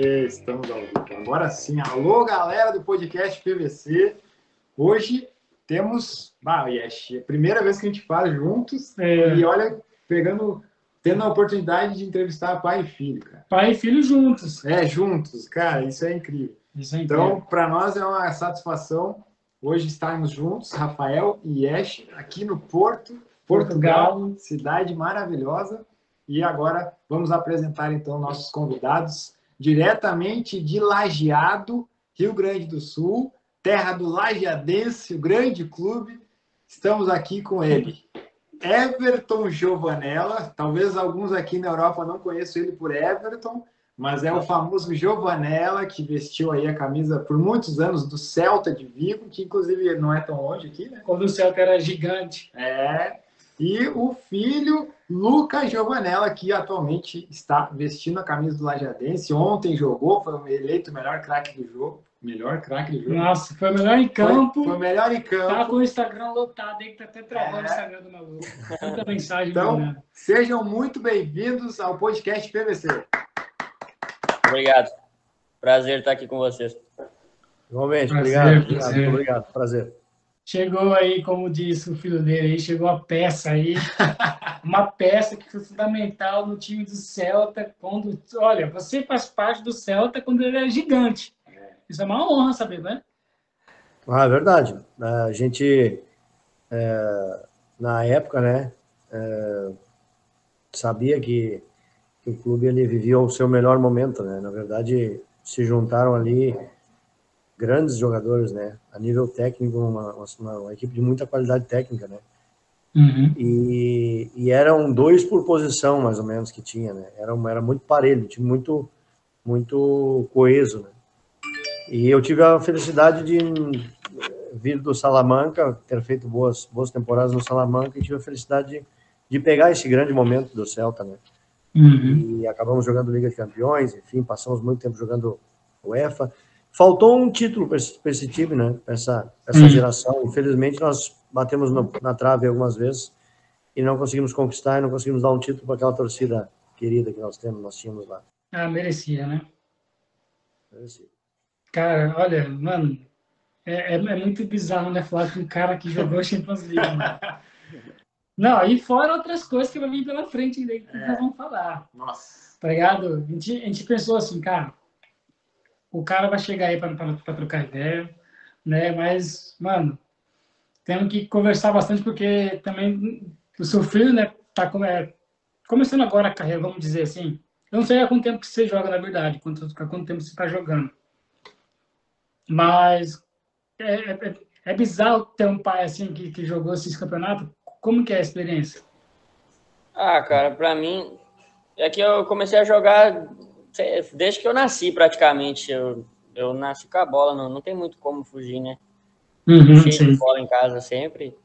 Estamos ao vivo. Agora sim, alô galera do podcast PVC. Hoje temos, bah, Yesh, é a primeira vez que a gente faz juntos É. e olha, pegando, tendo a oportunidade de entrevistar pai e filho, cara. Pai e filho juntos. É, juntos, cara, isso é incrível. Isso é Então, incrível. para nós é uma satisfação hoje estarmos juntos, Rafael e Yesh, aqui no Porto, Portugal, Portugal. cidade maravilhosa. E agora vamos apresentar então nossos convidados diretamente de Lajeado, Rio Grande do Sul, terra do Lajeadense, o grande clube. Estamos aqui com ele, Everton Giovanella. Talvez alguns aqui na Europa não conheçam ele por Everton, mas é o famoso Giovanella que vestiu aí a camisa por muitos anos do Celta de Vigo, que inclusive não é tão longe aqui, né? Quando o Celta era gigante. É. E o filho Luca Giovanella, que atualmente está vestindo a camisa do Lajadense. Ontem jogou, foi eleito o melhor craque do jogo. Melhor craque do jogo. Nossa, foi o melhor em campo. Foi, o melhor em Tá campo. com o Instagram lotado aí, que tá até travando É. o Instagram do maluco. Tanta mensagem Então, mandando. Sejam muito bem-vindos ao podcast PVC. Obrigado. Prazer estar aqui com vocês. Igualmente, Prazer, obrigado. prazer. obrigado. Muito obrigado. Prazer. Chegou aí, como disse o filho dele aí, chegou a peça aí. uma peça que foi fundamental no time do Celta. Quando, olha, você faz parte do Celta quando ele era gigante. Isso é uma honra saber, né? Ah, é verdade. A gente, é, na época, né, é, sabia que, que o clube ele vivia o seu melhor momento, né? Na verdade, se juntaram ali grandes jogadores, né? A nível técnico, uma, uma, uma equipe de muita qualidade técnica, né? Uhum. E, e eram dois por posição, mais ou menos, que tinha, né? Era, era muito parelho, time muito, muito coeso, né? E eu tive a felicidade de eh, vir do Salamanca, ter feito boas, boas temporadas no Salamanca, e tive a felicidade de, de pegar esse grande momento do Celta, né? Uhum. E acabamos jogando Liga de Campeões, enfim, passamos muito tempo jogando UEFA. Faltou um título para esse, time, né? Pra essa, essa Uhum. geração. Infelizmente, nós batemos no- na trave algumas vezes e não conseguimos conquistar e não conseguimos dar um título para aquela torcida querida que nós temos, nós tínhamos lá. Ah, merecia, né? Esse- Cara, olha, mano, é, é, é muito bizarro, né? Falar com um cara que jogou Champions League. mano. Não, e fora outras coisas que vai vir pela frente ainda que nós vamos falar, Nossa. tá ligado? A gente, a gente pensou assim, cara, o cara vai chegar aí pra trocar ideia, né? Mas, mano, temos que conversar bastante porque também o seu filho, né, tá come- é, começando agora a carreira, vamos dizer assim. Eu não sei há quanto tempo que você joga, na verdade, quanto, há quanto tempo você está jogando. Mas é, é, é- é bizarro ter um pai assim que, que jogou esses campeonatos. Como que é a experiência? Ah, cara, pra mim, é que eu comecei a jogar desde que eu nasci, praticamente. Eu, eu nasci com a bola, não, não tem muito como fugir, né? Uhum, Cheio de bola em casa sempre.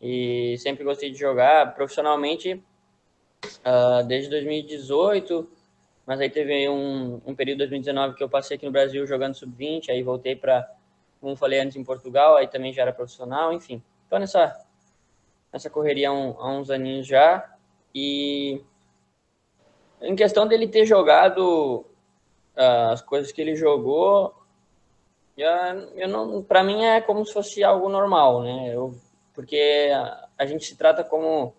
E sempre gostei de jogar profissionalmente ah, desde 2018. Mas aí teve um, um período 2019 que eu passei aqui no Brasil jogando sub-20. Aí voltei para, como falei antes, em Portugal. Aí também já era profissional, enfim. Tô nessa, nessa correria há, um- há uns aninhos já. E em questão dele ter jogado ah, as coisas que ele jogou, eu não, para mim é como se fosse algo normal, né? Eu, porque a, a gente se trata como,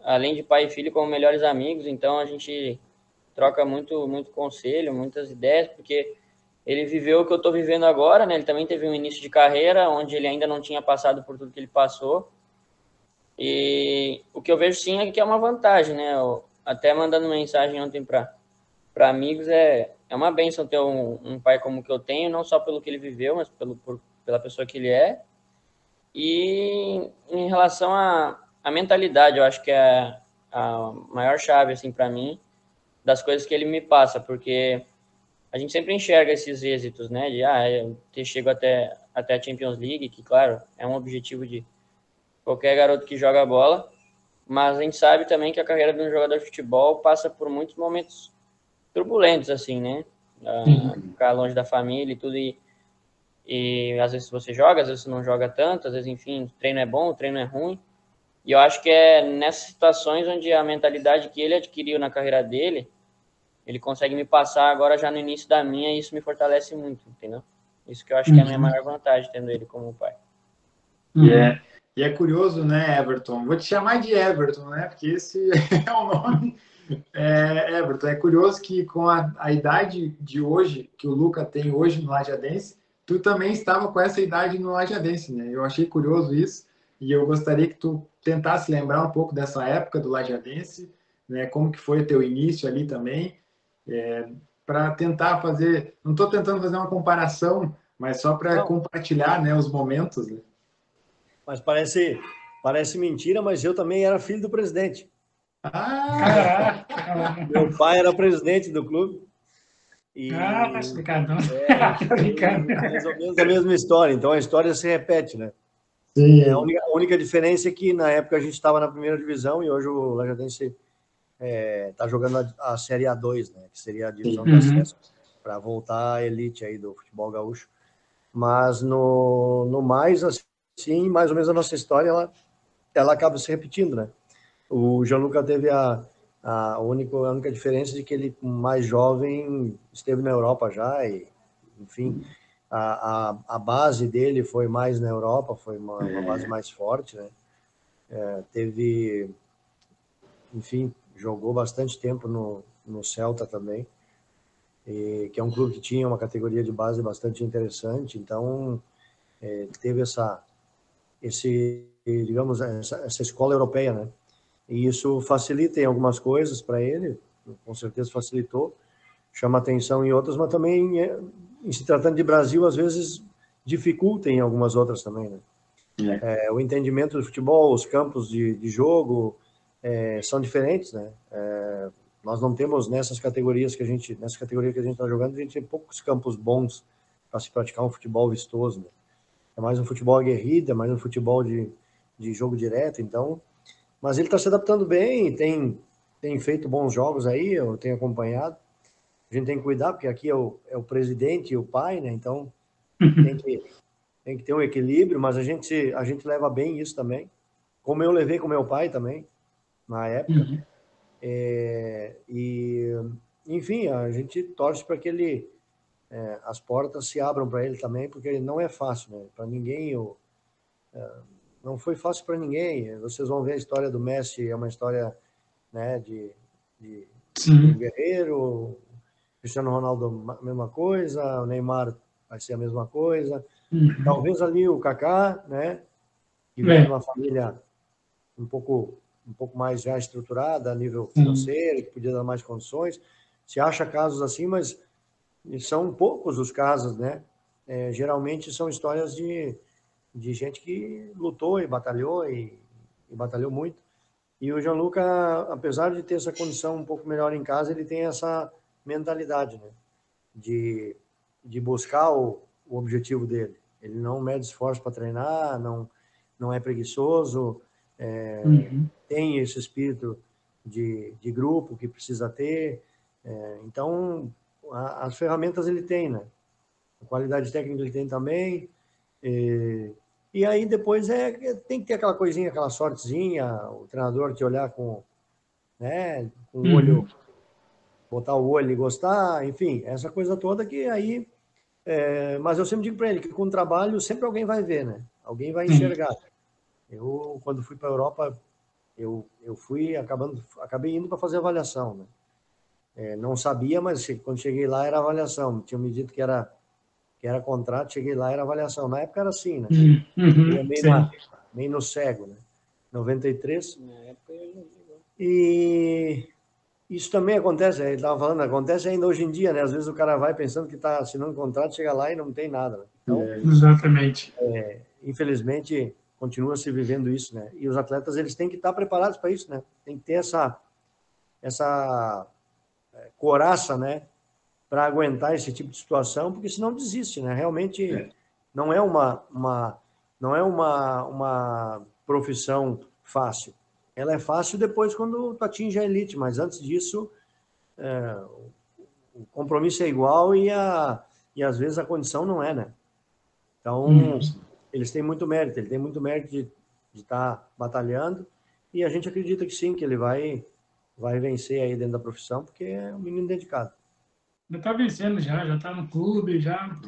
além de pai e filho, como melhores amigos, então a gente troca muito, muito conselho, muitas ideias, porque ele viveu o que eu estou vivendo agora, né? Ele também teve um início de carreira onde ele ainda não tinha passado por tudo que ele passou. E o que eu vejo sim é que é uma vantagem, né? Até mandando mensagem ontem para amigos é, é uma benção ter um, um pai como que eu tenho, não só pelo que ele viveu, mas pelo, por, pela pessoa que ele é. E em relação à à mentalidade, eu acho que é a maior chave assim para mim das coisas que ele me passa, porque a gente sempre enxerga esses êxitos, né? De ah, eu chego até até a Champions League, que claro, é um objetivo de qualquer garoto que joga bola, mas a gente sabe também que a carreira de um jogador de futebol passa por muitos momentos turbulentos, assim, né? Ah, ficar longe da família e tudo, e, e às vezes você joga, às vezes você não joga tanto, às vezes, enfim, o treino é bom, o treino é ruim, e eu acho que é nessas situações onde a mentalidade que ele adquiriu na carreira dele ele consegue me passar agora já no início da minha e isso me fortalece muito, entendeu? Isso que eu acho que é a minha uhum. maior vantagem, tendo ele como pai. E é, e é curioso, né, Everton? Vou te chamar de Everton, né? Porque esse é o nome. É, Everton, é curioso que com a, a idade de hoje, que o Luca tem hoje no Lajadense, tu também estava com essa idade no Lajadense, né? Eu achei curioso isso e eu gostaria que tu tentasse lembrar um pouco dessa época do Lajadense, né? Como que foi o teu início ali também, é, para tentar fazer, não estou tentando fazer uma comparação, mas só para compartilhar, né, os momentos. Né? Mas parece, parece mentira, mas eu também era filho do presidente. Ah! Meu pai era presidente do clube. E, ah, tá explicado. É, mais ou menos a mesma história. Então a história se repete, né? Sim. É, a, única, a única diferença é que na época a gente estava na primeira divisão e hoje o Lajadense está é, tá jogando a, a, Série A2, né? Que seria a divisão uhum. acesso para voltar à elite aí do futebol gaúcho. Mas no, no mais, assim, mais ou menos a nossa história, ela, ela acaba se repetindo, né? O Gianluca teve a, a, única, a única diferença de que ele, mais jovem, esteve na Europa já, e, enfim, a, a, a base dele foi mais na Europa, foi uma, uma base mais forte, né? É, teve, enfim, jogou bastante tempo no, no Celta também, e, que é um clube que tinha uma categoria de base bastante interessante, então é, teve essa, esse, digamos, essa, essa escola europeia, né? E isso facilita em algumas coisas para ele, com certeza facilitou, chama atenção em outras, mas também, é, em se tratando de Brasil, às vezes dificulta em algumas outras também, né? É. É, o entendimento do futebol, os campos de, de jogo é, são diferentes, né? É, nós não temos nessas categorias que a gente, nessa categoria que a gente está jogando, a gente tem poucos campos bons para se praticar um futebol vistoso. Né? É mais um futebol aguerrido, é mais um futebol de, de jogo direto, então mas ele está se adaptando bem, tem, tem feito bons jogos aí, eu tenho acompanhado. A gente tem que cuidar, porque aqui é o, é o presidente e o pai, né? Então tem que, tem que ter um equilíbrio, mas a gente, a gente leva bem isso também. Como eu levei com meu pai também, na época. Uhum. É, e, enfim, a gente torce para que ele, é, as portas se abram para ele também, porque não é fácil, né? Para ninguém, eu, é, não foi fácil para ninguém. Vocês vão ver a história do Messi, é uma história né, de, de, de guerreiro. Cristiano Ronaldo, a mesma coisa. O Neymar vai ser a mesma coisa. Uhum. Talvez ali o Kaká, né? Que vem de uma família um pouco, um pouco mais já estruturada a nível financeiro, que podia dar mais condições. Se acha casos assim, mas são poucos os casos, né? É, geralmente são histórias de de gente que lutou e batalhou e, e batalhou muito. E o Gianluca, apesar de ter essa condição um pouco melhor em casa, ele tem essa mentalidade, né? De, de buscar o, o objetivo dele. Ele não mede esforço para treinar, não, não é preguiçoso, é, uhum. tem esse espírito de, de grupo que precisa ter. É, então, as ferramentas ele tem, né? A qualidade técnica ele tem também. E, e aí depois é, tem que ter aquela coisinha, aquela sortezinha, o treinador te olhar com, né, com o olho, uhum. botar o olho e gostar, enfim, essa coisa toda que aí. É, mas eu sempre digo para ele que com o trabalho sempre alguém vai ver, né? Alguém vai enxergar. Eu, quando fui para a Europa, eu, eu fui acabando, acabei indo para fazer avaliação, né? É, não sabia, mas quando cheguei lá era avaliação. Tinham me dito que era que era contrato, cheguei lá, era avaliação. Na época era assim, né? Uhum, uhum meio, na, meio, no cego, né? 93. Na época E isso também acontece, ele estava falando, acontece ainda hoje em dia, né? Às vezes o cara vai pensando que está assinando um contrato, chega lá e não tem nada. Né? Então, é, exatamente. É, infelizmente, continua se vivendo isso, né? E os atletas, eles têm que estar preparados para isso, né? Tem que ter essa, essa coraça, né? para aguentar esse tipo de situação, porque senão desiste, né? Realmente é. não é uma, uma não é uma, uma profissão fácil. Ela é fácil depois quando tu atinge a elite, mas antes disso é, o compromisso é igual e, a, e às vezes a condição não é, né? Então, hum. eles têm muito mérito, ele tem muito mérito de estar tá batalhando e a gente acredita que sim, que ele vai vai vencer aí dentro da profissão, porque é um menino dedicado. Já tá vencendo já, já tá no clube, já.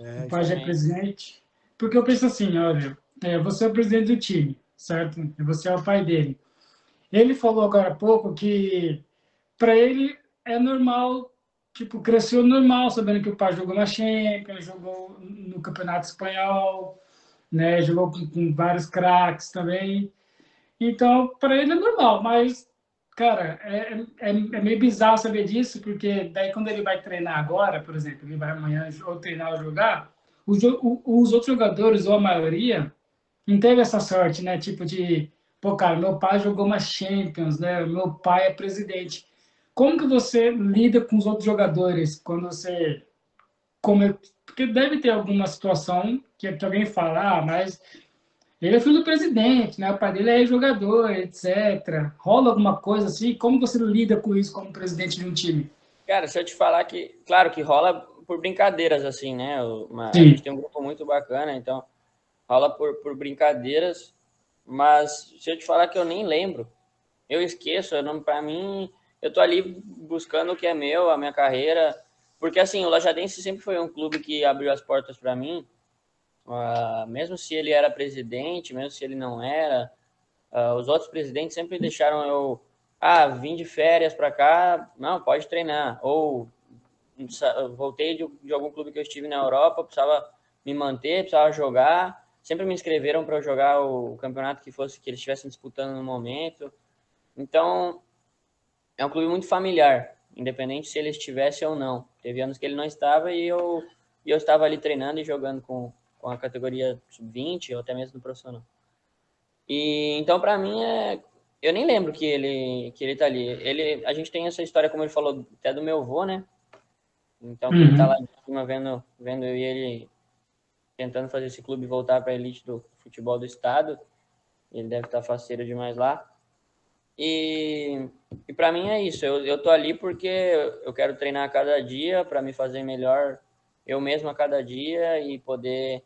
É, o pai já é presidente. Porque eu penso assim, olha, é, você é o presidente do time, certo? E você é o pai dele. Ele falou agora há pouco que para ele é normal, tipo, cresceu normal, sabendo que o pai jogou na Champions, jogou no Campeonato Espanhol, né? Jogou com, com vários craques também. Então, para ele é normal, mas, cara, é, é, é, meio bizarro saber disso, porque daí quando ele vai treinar agora, por exemplo, ele vai amanhã ou treinar ou jogar, os, os outros jogadores, ou a maioria, não teve essa sorte, né? Tipo de, pô, cara, meu pai jogou uma Champions, né? Meu pai é presidente. Como que você lida com os outros jogadores quando você... Como, porque deve ter alguma situação que alguém fala, ah, mas ele é filho do presidente, né? O pai dele é jogador, etc. Rola alguma coisa assim? Como você lida com isso como presidente de um time? Cara, se eu te falar que, claro que rola por brincadeiras, assim, né? Uma, a gente tem um grupo muito bacana, então rola por, por brincadeiras, mas se eu te falar que eu nem lembro, eu esqueço, eu não, pra mim, eu tô ali buscando o que é meu, a minha carreira, porque assim, o Lajadense sempre foi um clube que abriu as portas para mim, Uh, mesmo se ele era presidente, mesmo se ele não era, uh, os outros presidentes sempre deixaram eu, ah, vim de férias para cá, não, pode treinar. Ou voltei de, de, algum clube que eu estive na Europa, precisava me manter, precisava jogar. Sempre me inscreveram para jogar o campeonato que fosse que eles estivessem disputando no momento. Então, é um clube muito familiar, independente se ele estivesse ou não. Teve anos que ele não estava e eu, e eu estava ali treinando e jogando com, com a categoria sub-20 ou até mesmo no profissional. E então para mim é eu nem lembro que ele que ele tá ali. Ele a gente tem essa história como ele falou até do meu avô, né? Então uhum. ele tá lá de cima vendo vendo eu e ele tentando fazer esse clube voltar para a elite do futebol do estado. Ele deve estar tá faceiro demais lá. E, e para mim é isso. Eu, eu tô ali porque eu quero treinar a cada dia para me fazer melhor eu mesmo a cada dia e poder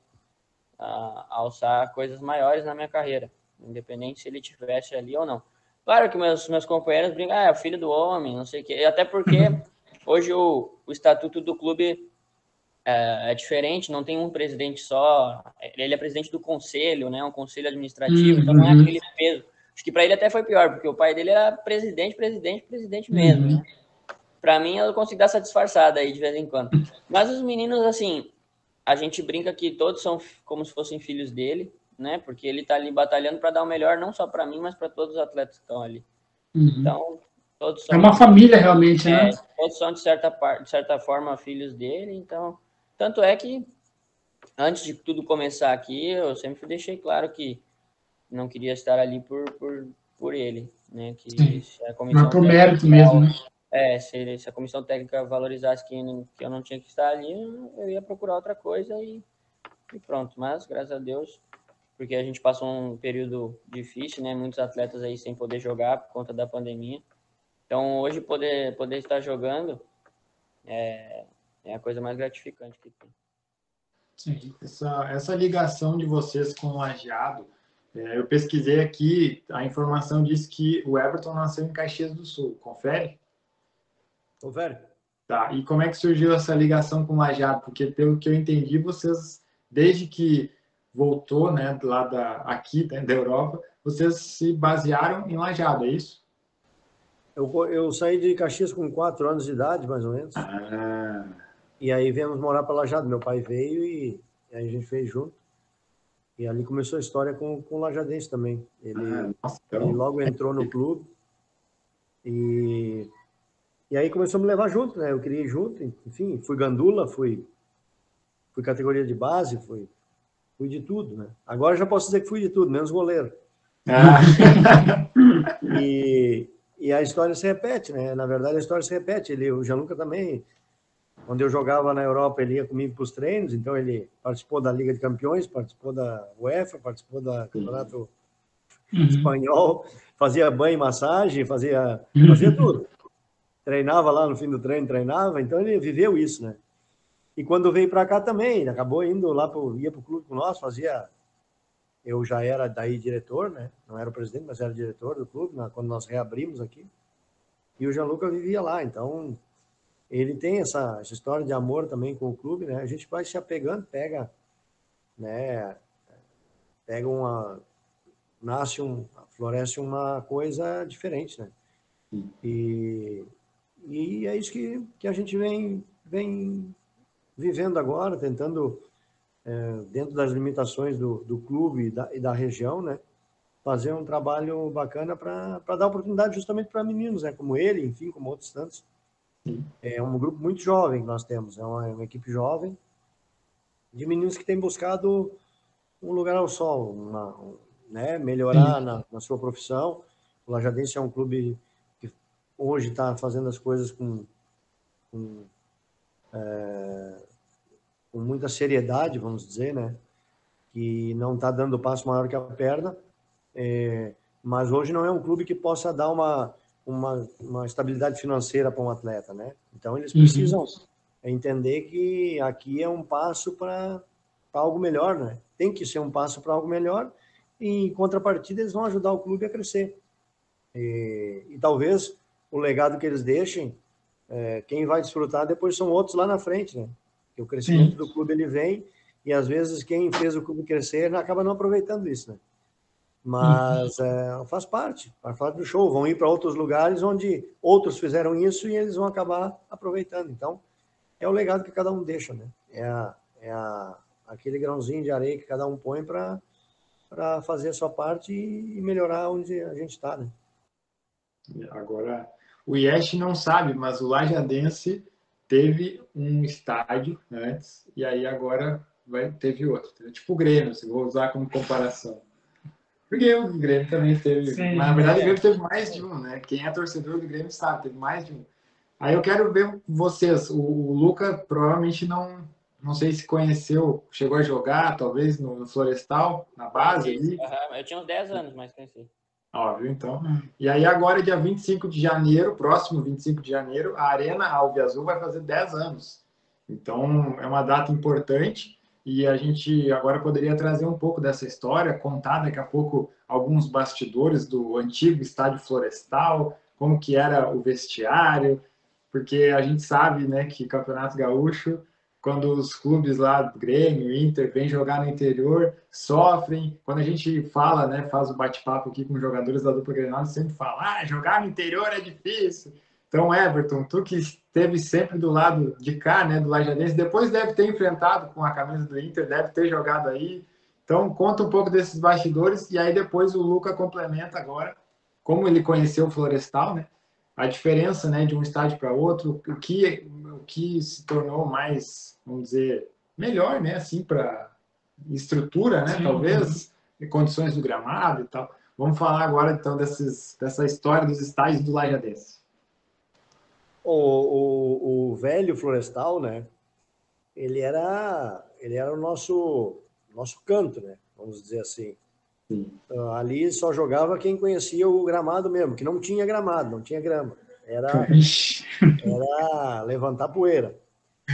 a alçar coisas maiores na minha carreira, independente se ele tivesse ali ou não. Claro que meus, meus companheiros brincam, ah, é o filho do homem, não sei o quê. Até porque hoje o, o estatuto do clube é, é, diferente, não tem um presidente só, ele é presidente do conselho, né, um conselho administrativo, uhum. então não é uhum. aquele peso. Acho que para ele até foi pior, porque o pai dele era presidente, presidente, presidente mesmo, uhum. né? Para mim, eu consigo dar essa disfarçada aí de vez em quando. Mas os meninos, assim, a gente brinca que todos são como se fossem filhos dele, né? Porque ele tá ali batalhando para dar o melhor, não só para mim, mas para todos os atletas que estão ali. Uhum. Então, todos são. É uma família realmente, né? é? Todos são, de certa, de certa forma, filhos dele. Então, tanto é que, antes de tudo começar aqui, eu sempre deixei claro que não queria estar ali por, por, por ele, né? Que Sim. a comissão. Mas por mérito mesmo, né? É, se, se, a comissão técnica valorizasse que, que, eu não tinha que estar ali, eu ia procurar outra coisa e, e, pronto. Mas, graças a Deus, porque a gente passou um período difícil, né? Muitos atletas aí sem poder jogar por conta da pandemia. Então, hoje, poder, poder estar jogando é, é a coisa mais gratificante que tem. Sim, essa, essa ligação de vocês com o Lajeado, é, eu pesquisei aqui, a informação diz que o Everton nasceu em Caxias do Sul. Confere? Confere. Tá, e como é que surgiu essa ligação com o Lajado? Porque, pelo que eu entendi, vocês, desde que voltou, né, lá da, aqui, né, da Europa, vocês se basearam em Lajado, é isso? Eu, eu saí de Caxias com quatro anos de idade, mais ou menos. Ah. E aí viemos morar para Lajado. Meu pai veio e, e aí a gente fez junto. E ali começou a história com, com o Lajadense também. Ele, ah, nossa, então... ele logo entrou no clube e e aí começou a me levar junto, né? Eu queria ir junto, enfim, fui gandula, fui, fui categoria de base, fui, fui de tudo, né? Agora já posso dizer que fui de tudo, menos goleiro. Ah. e, e a história se repete, né? Na verdade, a história se repete. Ele, o Gianluca também, quando eu jogava na Europa, ele ia comigo para os treinos, então ele participou da Liga de Campeões, participou da UEFA, participou do Campeonato uhum. Espanhol, fazia banho e massagem, fazia, fazia tudo treinava lá no fim do treino, treinava, então ele viveu isso, né? E quando veio para cá também, ele acabou indo lá, pro, ia para o clube com nós, fazia. Eu já era daí diretor, né? Não era o presidente, mas era diretor do clube, quando nós reabrimos aqui. e o Gianluca vivia lá. Então, ele tem essa, essa história de amor também com o clube, né? A gente vai se apegando, pega, né? Pega uma, nasce um, floresce uma coisa diferente, né? E, e é isso que, que a gente vem, vem vivendo agora, tentando, é, dentro das limitações do, do clube e da, e da região, né? Fazer um trabalho bacana para dar oportunidade justamente para meninos, né? Como ele, enfim, como outros tantos. É um grupo muito jovem que nós temos, é uma, uma equipe jovem de meninos que têm buscado um lugar ao sol, uma, né? melhorar na, na sua profissão. O Lajadense é um clube hoje está fazendo as coisas com, com, é, com, muita seriedade, vamos dizer, né? Que não está dando passo maior que a perna, é, mas hoje não é um clube que possa dar uma, uma, uma estabilidade financeira para um atleta, né? Então eles uhum. precisam uhum. entender que aqui é um passo para algo melhor, né? Tem que ser um passo para algo melhor e em contrapartida eles vão ajudar o clube a crescer. E, e talvez o legado que eles deixem, é, quem vai desfrutar depois são outros lá na frente, né? Que o crescimento Sim. do clube ele vem e às vezes quem fez o clube crescer acaba não aproveitando isso, né? Mas uhum. é, faz parte, faz parte do show. Vão ir para outros lugares onde outros fizeram isso e eles vão acabar aproveitando. Então, é o legado que cada um deixa, né? É, a, é a, aquele grãozinho de areia que cada um põe para fazer a sua parte e, e melhorar onde a gente está, né? Agora, o Yesh não sabe, mas o Lajadense teve um estádio antes e aí agora vai, teve outro. Tipo o Grêmio, se vou usar como comparação. Porque o Grêmio também teve. Sim, mas na verdade é. o Grêmio teve mais de um, né? Quem é torcedor do Grêmio sabe, teve mais de um. Aí eu quero ver vocês. O, o Luca provavelmente não. Não sei se conheceu, chegou a jogar, talvez, no, no Florestal, na base ali. Uhum, eu tinha uns 10 anos, mas conheci. Óbvio, então. E aí agora, dia 25 de janeiro, próximo 25 de janeiro, a Arena Alve Azul vai fazer 10 anos. Então, é uma data importante e a gente agora poderia trazer um pouco dessa história, contar daqui a pouco alguns bastidores do antigo estádio florestal, como que era o vestiário, porque a gente sabe, né, que Campeonato Gaúcho quando os clubes lá, Grêmio, Inter, vêm jogar no interior, sofrem. Quando a gente fala, né, faz o bate-papo aqui com jogadores da dupla Grenal, sempre fala, ah, jogar no interior é difícil. Então, Everton, tu que esteve sempre do lado de cá, né, do Lajadense, depois deve ter enfrentado com a camisa do Inter, deve ter jogado aí. Então, conta um pouco desses bastidores e aí depois o Luca complementa agora como ele conheceu o Florestal, né? A diferença, né, de um estádio para outro, o que o que se tornou mais vamos dizer, melhor, né? Assim, para estrutura, né? Sim. Talvez, condições do gramado e tal. Vamos falar agora, então, desses, dessa história dos estádios do Lajadense. O, o, o velho Florestal, né? Ele era, ele era o nosso, nosso canto, né? Vamos dizer assim. Sim. Uh, ali só jogava quem conhecia o gramado mesmo, que não tinha gramado, não tinha grama. Era, era levantar poeira.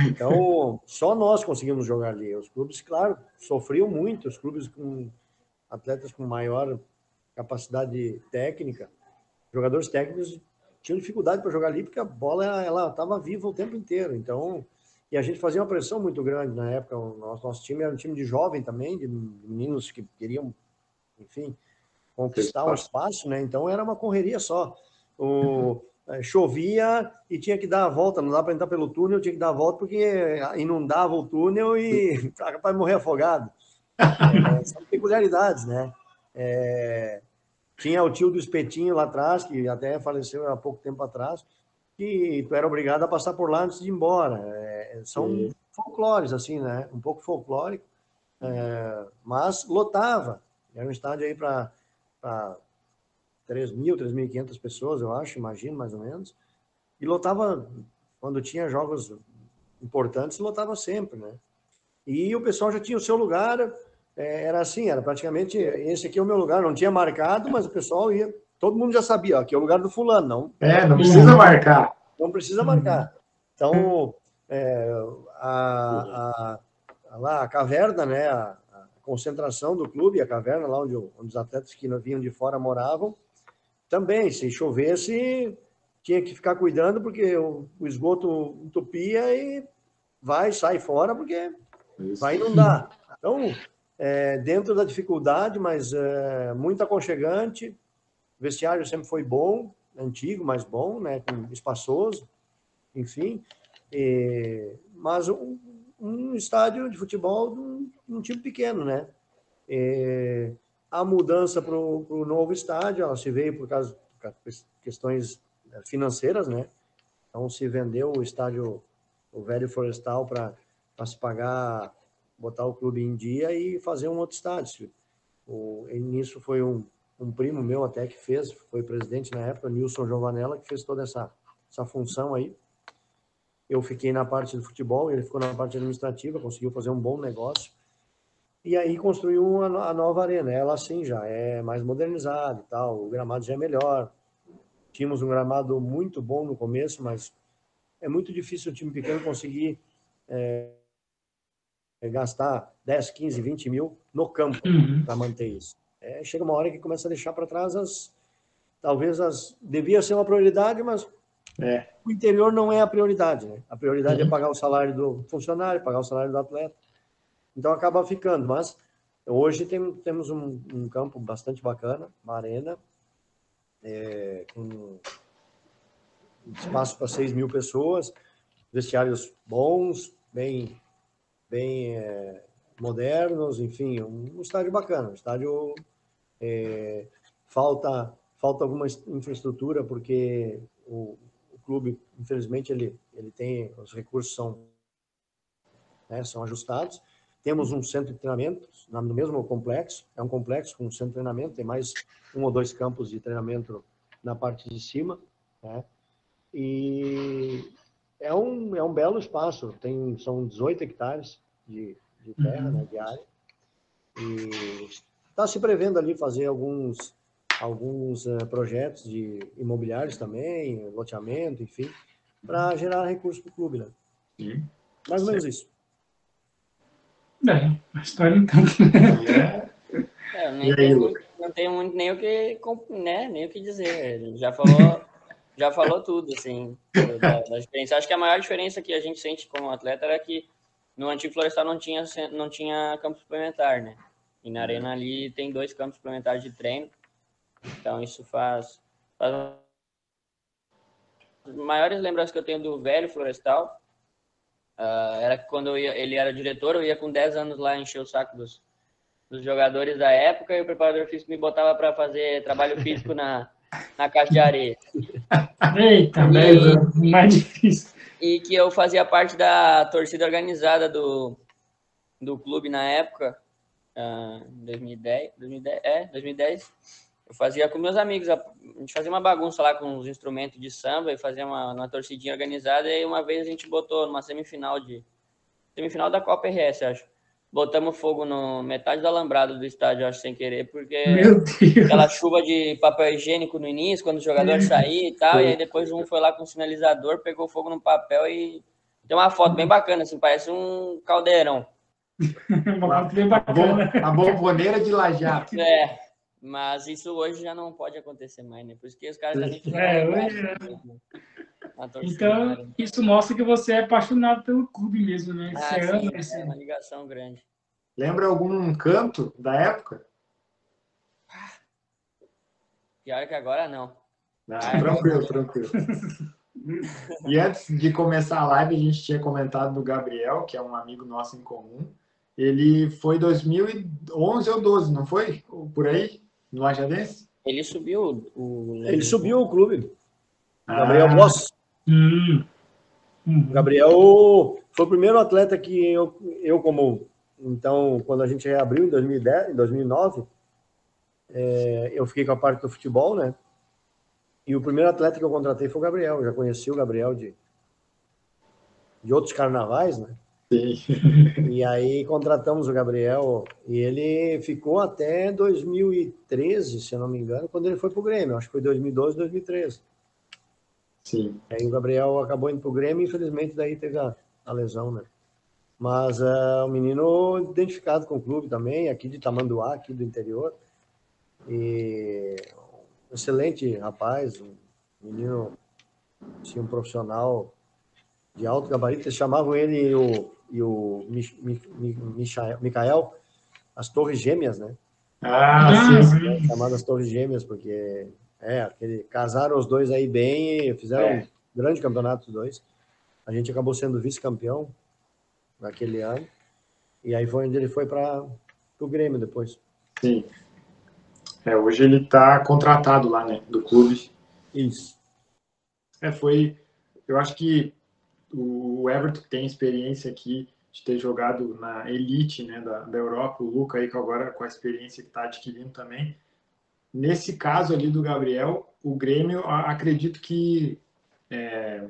Então, só nós conseguimos jogar ali. Os clubes, claro, sofriam muito, os clubes com atletas com maior capacidade técnica, jogadores técnicos tinham dificuldade para jogar ali porque a bola ela estava viva o tempo inteiro. Então, e a gente fazia uma pressão muito grande na época. O nosso, nosso time era um time de jovem também, de meninos que queriam, enfim, conquistar o espaço, né? Então era uma correria só. O, chovia e tinha que dar a volta, não dá para entrar pelo túnel, tinha que dar a volta porque inundava o túnel e de morrer afogado. É, são peculiaridades, né? É, tinha o tio do espetinho lá atrás, que até faleceu há pouco tempo atrás, que tu era obrigado a passar por lá antes de ir embora. É, são Sim. folclores, assim, né? Um pouco folclórico, é, mas lotava. Era um estádio aí para 3 mil, 3.500 pessoas, eu acho, imagino, mais ou menos. E lotava, quando tinha jogos importantes, lotava sempre, né? E o pessoal já tinha o seu lugar, é, era assim, era praticamente, esse aqui é o meu lugar, não tinha marcado, mas o pessoal ia, todo mundo já sabia, ó, aqui é o lugar do fulano, não. É, não precisa marcar. Não precisa marcar. Então, é, a, a, a, lá, a caverna, né, a, a, concentração do clube, a caverna lá onde, onde os atletas que vinham de fora moravam, também, se chovesse, tinha que ficar cuidando porque o, o esgoto entupia e vai, sai fora, porque Isso. vai inundar. Então, é, dentro da dificuldade, mas é, muito aconchegante, o vestiário sempre foi bom, antigo, mas bom, né, espaçoso, enfim. E, mas um, um, estádio de futebol de um, um time pequeno, né? E, a mudança para o novo estádio, ela se veio por causa de questões financeiras, né? Então se vendeu o estádio, o velho Florestal, para se pagar, botar o clube em dia e fazer um outro estádio. O, nisso foi um, um primo meu até que fez, foi presidente na época, Nilson Giovanella, que fez toda essa, essa função aí. Eu fiquei na parte do futebol, ele ficou na parte administrativa, conseguiu fazer um bom negócio. E aí construiu a nova arena. Ela sim já é mais modernizada e tal, o gramado já é melhor. Tínhamos um gramado muito bom no começo, mas é muito difícil o time pequeno conseguir é, gastar 10, 15, 20 mil no campo uhum. para manter isso é, chega uma hora que começa a deixar para trás as. Talvez as. Devia ser uma prioridade, mas é. o interior não é a prioridade. Né? A prioridade é uhum. é pagar o salário do funcionário, pagar o salário do atleta. Então acaba ficando. Mas hoje tem, temos um, um campo bastante bacana, uma arena, é, com espaço para 6 mil pessoas, vestiários bons, bem, bem é, modernos, enfim, um estádio bacana, um estádio é, falta falta alguma infraestrutura porque o, o, clube, infelizmente, ele ele tem os recursos são né, são ajustados. Temos um centro de treinamento no mesmo complexo, é um complexo com um centro de treinamento, tem mais um ou dois campos de treinamento na parte de cima, né? E é um, é um belo espaço, tem, são 18 hectares de, de terra, uhum. né, de área. E está se prevendo ali fazer alguns, alguns uh, projetos de imobiliários também, loteamento, enfim, para gerar recursos para o clube, né? Mais ou menos isso. É, a história então. é, nem tenho, não tenho muito nem o que, né, nem o que dizer. Já falou, já falou tudo, assim, da, da diferença. Acho que a maior diferença que a gente sente como atleta era que no antigo Florestal não tinha, não tinha campo suplementar, né? E na arena ali tem dois campos suplementares de treino. Então isso faz, faz... As maiores lembranças que eu tenho do velho Florestal uh, era que quando ia, ele era diretor, eu ia com 10 anos lá encher o saco dos, dos jogadores da época e o preparador físico me botava para fazer trabalho físico na, na caixa de areia. Eita, e, mais difícil e que eu fazia parte da torcida organizada do, do clube na época, uh, 2010, 2010, é, 2010. Eu fazia com meus amigos, a, gente fazia uma bagunça lá com os instrumentos de samba e fazia uma, uma torcidinha organizada e uma vez a gente botou numa semifinal de semifinal da Copa RS, acho botamos fogo no metade do alambrado do estádio, acho, sem querer, porque aquela chuva de papel higiênico no início, quando o jogador saía e tal, e aí depois um foi lá com o sinalizador, pegou fogo no papel e tem uma foto bem bacana, assim, parece um caldeirão. uma foto bem bacana. A bomboneira de lajato. É, mas isso hoje já não pode acontecer mais, né? Por isso que os caras já nem é, hoje... Né? Então, isso mostra que você é apaixonado pelo clube mesmo, né? Ah, você sim, ama. É uma ligação grande. Lembra algum canto da época? Pior que agora não. não ah, tranquilo, tranquilo. e antes de começar a live, a gente tinha comentado do Gabriel, que é um amigo nosso em comum. Ele foi 2011 ou 12, não foi? Por aí? No Lajadense? Ele subiu o. Ele subiu o clube. Ah. Gabriel Boss. Hum. Gabriel foi o primeiro atleta que eu, eu como então quando a gente reabriu em 2010, em 2009, é, eu fiquei com a parte do futebol, né? E o primeiro atleta que eu contratei foi o Gabriel. Eu já conheci o Gabriel de de outros carnavais, né? Sim. E aí contratamos o Gabriel e ele ficou até 2013, se eu não me engano, quando ele foi para o Grêmio. Acho que foi 2012, 2013. Sim. Aí o Gabriel acabou indo para o Grêmio e infelizmente daí teve a, a lesão, né? Mas é um menino identificado com o clube também, aqui de Tamanduá, aqui do interior. E um excelente rapaz, um menino tinha um profissional de alto gabarito, eles chamavam ele o, e o Michael, Michael as Torres Gêmeas, né? Ah, ah sim. Chamadas Torres Gêmeas, porque é, aquele, casaram os dois aí bem e fizeram é. um grande campeonato os dois. A gente acabou sendo vice-campeão naquele ano. E aí foi onde ele foi para o Grêmio depois. Sim. É, hoje ele está contratado lá, né, do clube. Isso. É, foi. Eu acho que o Everton tem experiência aqui de ter jogado na elite, né, da, da Europa. O Luca aí que agora com a experiência que está adquirindo também. Nesse caso ali do Gabriel, o Grêmio, acredito que é,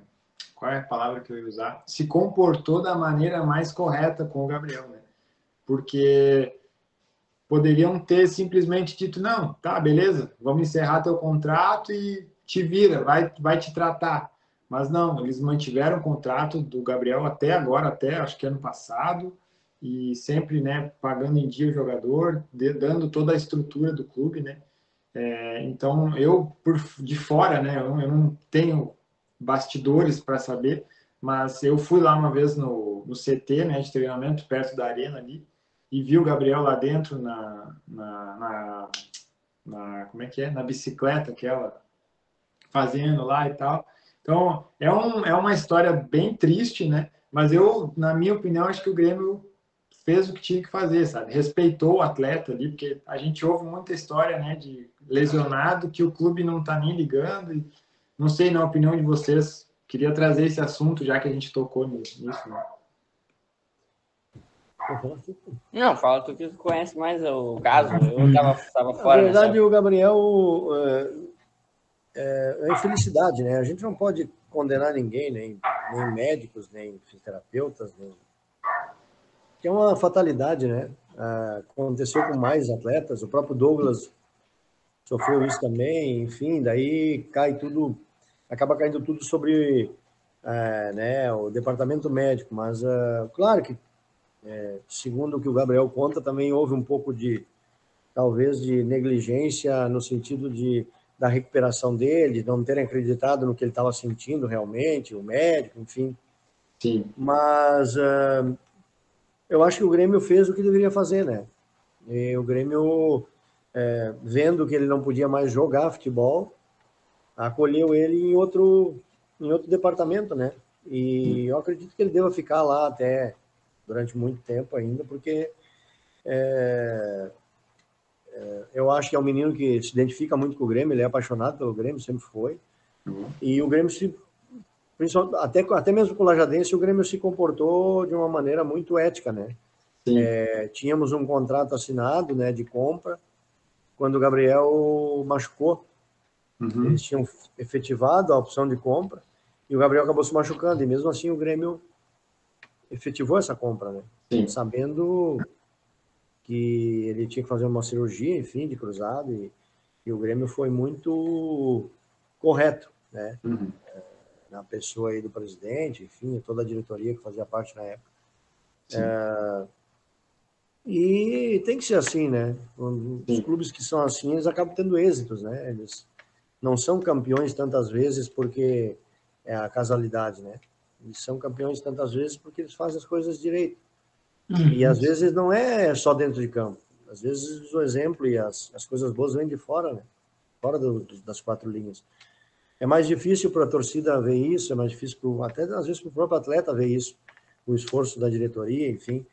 qual é a palavra que eu ia usar? Se comportou da maneira mais correta com o Gabriel, né? Porque poderiam ter simplesmente dito, não, tá, beleza, vamos encerrar teu contrato e te vira, vai, vai te tratar. Mas não, eles mantiveram o contrato do Gabriel até agora, até acho que ano passado, e sempre, né, pagando em dia o jogador, de, dando toda a estrutura do clube, né? É, então, eu, por, de fora, né, eu, eu não tenho bastidores para saber, mas eu fui lá uma vez no, no CT, né, de treinamento, perto da arena ali, e vi o Gabriel lá dentro na, na, na, na como é que é? Na bicicleta aquela, fazendo lá e tal. Então, é, um, é uma história bem triste, né? Mas eu, na minha opinião, acho que o Grêmio fez o que tinha que fazer, sabe? Respeitou o atleta ali, porque a gente ouve muita história, né, de lesionado que o clube não tá nem ligando e não sei, na opinião de vocês, queria trazer esse assunto, já que a gente tocou nisso. Né? Não, fala tu que conhece mais o caso, eu estava tava fora. Na verdade, nessa... o Gabriel é, é, infelicidade, né? A gente não pode condenar ninguém, nem, nem médicos, nem fisioterapeutas, nem... que é uma fatalidade, né? É, aconteceu com mais atletas, o próprio Douglas sofreu isso também, enfim, daí cai tudo acaba caindo tudo sobre é, né, o departamento médico, mas é, claro que, é, segundo o que o Gabriel conta, também houve um pouco de, talvez, de negligência no sentido de da recuperação dele, de não terem acreditado no que ele estava sentindo realmente, o médico, enfim. Sim. Mas uh, eu acho que o Grêmio fez o que deveria fazer, né? E o Grêmio, é, vendo que ele não podia mais jogar futebol, acolheu ele em outro, em outro departamento, né? E eu acredito que ele deva ficar lá até durante muito tempo ainda, porque é, é, eu acho que é um menino que se identifica muito com o Grêmio, ele é apaixonado pelo Grêmio, sempre foi. Uhum. E o Grêmio se até, até mesmo com o Lajadense, o Grêmio se comportou de uma maneira muito ética, né? É, tínhamos um contrato assinado, né, de compra, quando o Gabriel machucou. Uhum. Eles tinham efetivado a opção de compra e o Gabriel acabou se machucando. E mesmo assim o Grêmio efetivou essa compra, né? Sim. Sabendo que ele tinha que fazer uma cirurgia, enfim, de cruzado. E, e o Grêmio foi muito correto, né? Uhum. Na pessoa aí do presidente, enfim, toda a diretoria que fazia parte na época. É, e tem que ser assim, né? Os Sim. clubes que são assim, eles acabam tendo êxitos, né? Eles não são campeões tantas vezes porque é a casualidade, né? Eles são campeões tantas vezes porque eles fazem as coisas direito. Uhum. E às vezes não é só dentro de campo. Às vezes o exemplo e as, as coisas boas vêm de fora, né? Fora do, das quatro linhas. É mais difícil para a torcida ver isso, é mais difícil pro, até às vezes para o próprio atleta ver isso, o esforço da diretoria, enfim.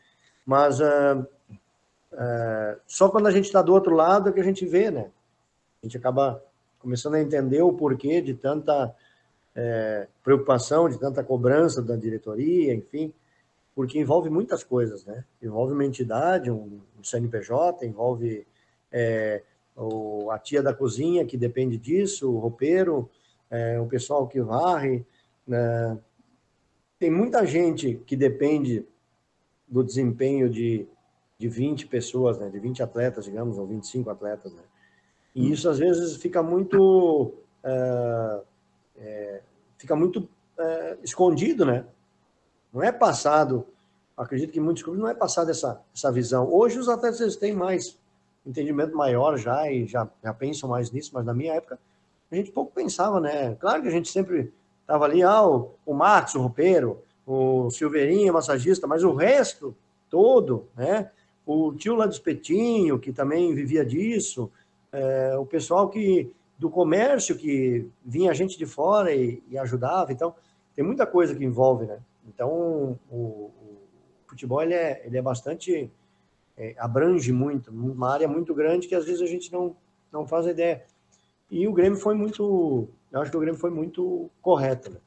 Mas uh, uh, só quando a gente está do outro lado é que a gente vê, né? A gente acaba começando a entender o porquê de tanta é, preocupação, de tanta cobrança da diretoria, enfim, porque envolve muitas coisas, né? Envolve uma entidade, um, um CNPJ, envolve é, o, a tia da cozinha que depende disso, o roupeiro, é, o pessoal que varre. Né? Tem muita gente que depende do desempenho de, de 20 pessoas, né? de 20 atletas, digamos, ou 25 atletas, né? E isso às vezes fica muito é, é, fica muito é, escondido, né? Não é passado. Acredito que muitos clubes não é passado essa, essa visão. Hoje os atletas têm mais entendimento maior já e já, já pensam mais nisso, mas na minha época a gente pouco pensava, né? Claro que a gente sempre Tava ali, ah, o, o Max, o roupeiro, o Silveirinho, massagista, mas o resto todo, né? O tio lá do Espetinho, que também vivia disso, é, o pessoal que do comércio que vinha gente de fora e, e, ajudava, então tem muita coisa que envolve, né? Então o, o futebol ele é, ele é bastante é, abrange muito, uma área muito grande que às vezes a gente não não faz ideia. E o Grêmio foi muito, eu acho que o Grêmio foi muito correto, né?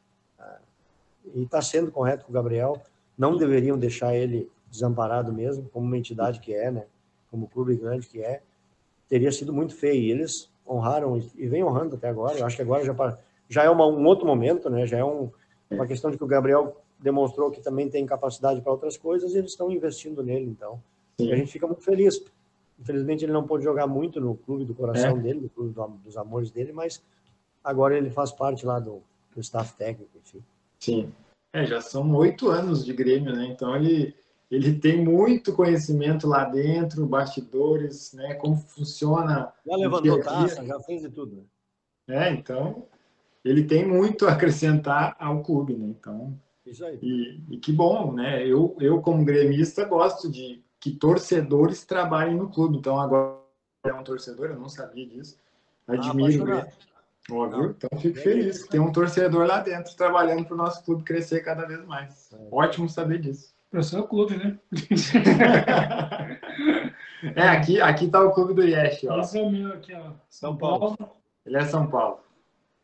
E está sendo correto com o Gabriel. Não deveriam deixar ele desamparado mesmo, como uma entidade que é, né? Como clube grande que é. Teria sido muito feio. E eles honraram e vem honrando até agora. Eu acho que agora já, já é uma, um outro momento, né? Já é um, uma questão de que o Gabriel demonstrou que também tem capacidade para outras coisas e eles estão investindo nele, então. Sim. E a gente fica muito feliz. Infelizmente ele não pôde jogar muito no clube do coração é. dele, no clube do, dos amores dele, mas agora ele faz parte lá do, do staff técnico, enfim. Sim. É, já são oito anos de Grêmio, né? Então ele, ele tem muito conhecimento lá dentro, bastidores, né? Como funciona. Já levantou taça, já fez de tudo, né? É, então ele tem muito a acrescentar ao clube, né? Então. Isso aí. E, e que bom, né? Eu, eu, como gremista, gosto de que torcedores trabalhem no clube. Então agora é um torcedor, eu não sabia disso. Ah, Admiro ah, Óbvio, então fico feliz que tem um torcedor lá dentro trabalhando para o nosso clube crescer cada vez mais. É. Ótimo saber disso. Para o seu clube, né? é, aqui, aqui tá o clube do Yesh, ó. Esse é o meu aqui, ó. São, São Paulo. Paulo. Ele é São Paulo.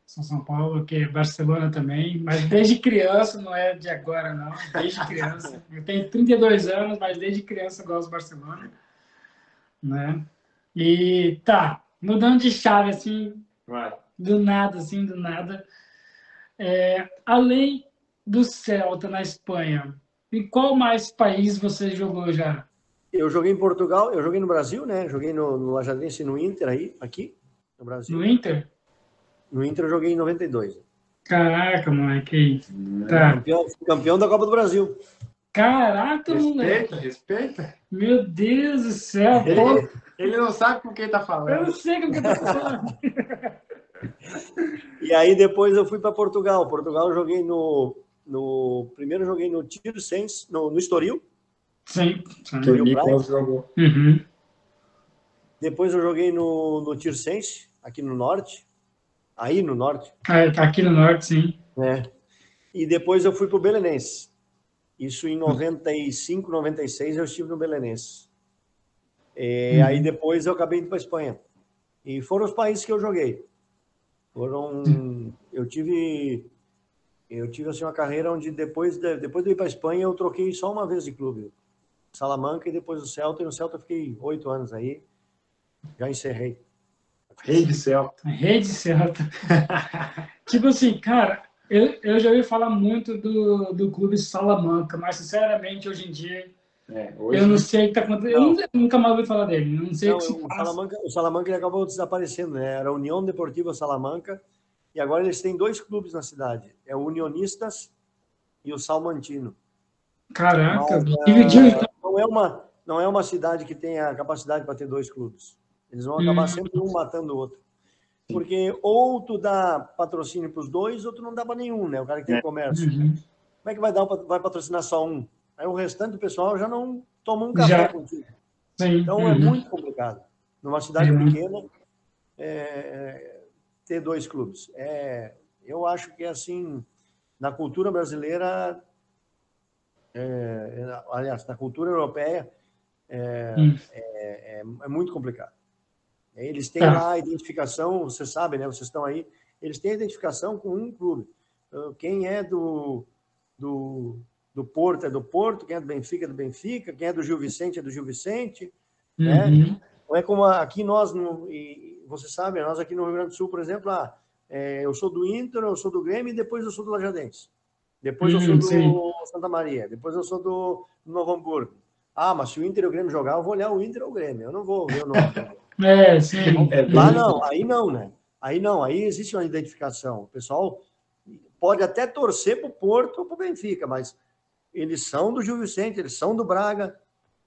São São Paulo, que é Barcelona também, mas desde criança, não é de agora, não. Desde criança. Eu tenho 32 anos, mas desde criança eu gosto do Barcelona. Né? E tá, mudando de chave, assim. Vai do nada, assim, do nada. É, além do Celta na Espanha, em qual mais país você jogou já? Eu joguei em Portugal, eu joguei no Brasil, né? Joguei no, no Lajadense no Inter aí, aqui, no Brasil. No Inter? No Inter eu joguei em 92. Caraca, moleque. Tá. Campeão, campeão da Copa do Brasil. Caraca, respeita, moleque. Respeita, Meu Deus do céu. Ele, ele não sabe com quem tá falando. Eu não sei com quem tá falando. e aí depois eu fui para Portugal. Portugal eu joguei no, no primeiro eu joguei no Tirsense, no, no Estoril. Sim, sim. Que o Nicolas jogou. Uhum. Depois eu joguei no, no Tirsense, aqui no norte. Aí no norte. Ah, tá aqui no norte, sim. É. E depois eu fui para o Belenense. Isso em 95, 96 eu estive no Belenense. E uhum. aí depois eu acabei indo para Espanha. E foram os países que eu joguei. Foram, eu tive, eu tive assim uma carreira onde depois de, depois de ir para a Espanha eu troquei só uma vez de clube, Salamanca e depois o Celta. E no Celta fiquei oito anos aí, já encerrei. Rei de Celta. Rei de Celta. tipo assim, cara, eu, eu já ouvi falar muito do, do clube Salamanca, mas sinceramente hoje em dia é, hoje... Eu não sei o que está acontecendo. Eu nunca mais ouvi falar dele. Não sei não, o que se o Salamanca, o Salamanca ele acabou desaparecendo, né? Era a União Deportiva Salamanca. E agora eles têm dois clubes na cidade. É o Unionistas e o Salmantino. Caraca, Mas, dividiu. Uh, não, é uma, não é uma cidade que tenha capacidade para ter dois clubos. Eles vão acabar hum. sempre um matando o outro. Porque ou tu dá patrocínio para os dois, ou tu não dá para nenhum, né? O cara que tem é. comércio. Uhum. Como é que vai dar vai patrocinar só um? Aí o restante do pessoal já não toma um café já. contigo. Sim. Então é uhum. é muito complicado. Numa cidade uhum. pequena, é, ter dois clubes. É, eu acho que, assim, na cultura brasileira, é, aliás, na cultura europeia, é, hum. é, é, é muito complicado. Eles têm tá. lá a identificação, você sabe, né? Vocês estão aí, eles têm a identificação com um clube. Então, quem é do, do do Porto é do Porto, quem é do Benfica é do Benfica, quem é do Gil Vicente é do Gil Vicente, né? uhum. né? Não é como aqui nós, no, e você sabe, nós aqui no Rio Grande do Sul, por exemplo, ah, é, eu sou do Inter, eu sou do Grêmio e depois eu sou do Lajadense. Depois uhum, eu sou do sim. Santa Maria, depois eu sou do, Novo Hamburgo. Ah, mas se o Inter e o Grêmio jogar, eu vou olhar o Inter ou o Grêmio, eu não vou ver o Novo É, sim. Lá não, aí não, né? Aí não, aí existe uma identificação. O pessoal pode até torcer para o Porto ou para o Benfica, mas eles são do Gil Vicente, eles são do Braga.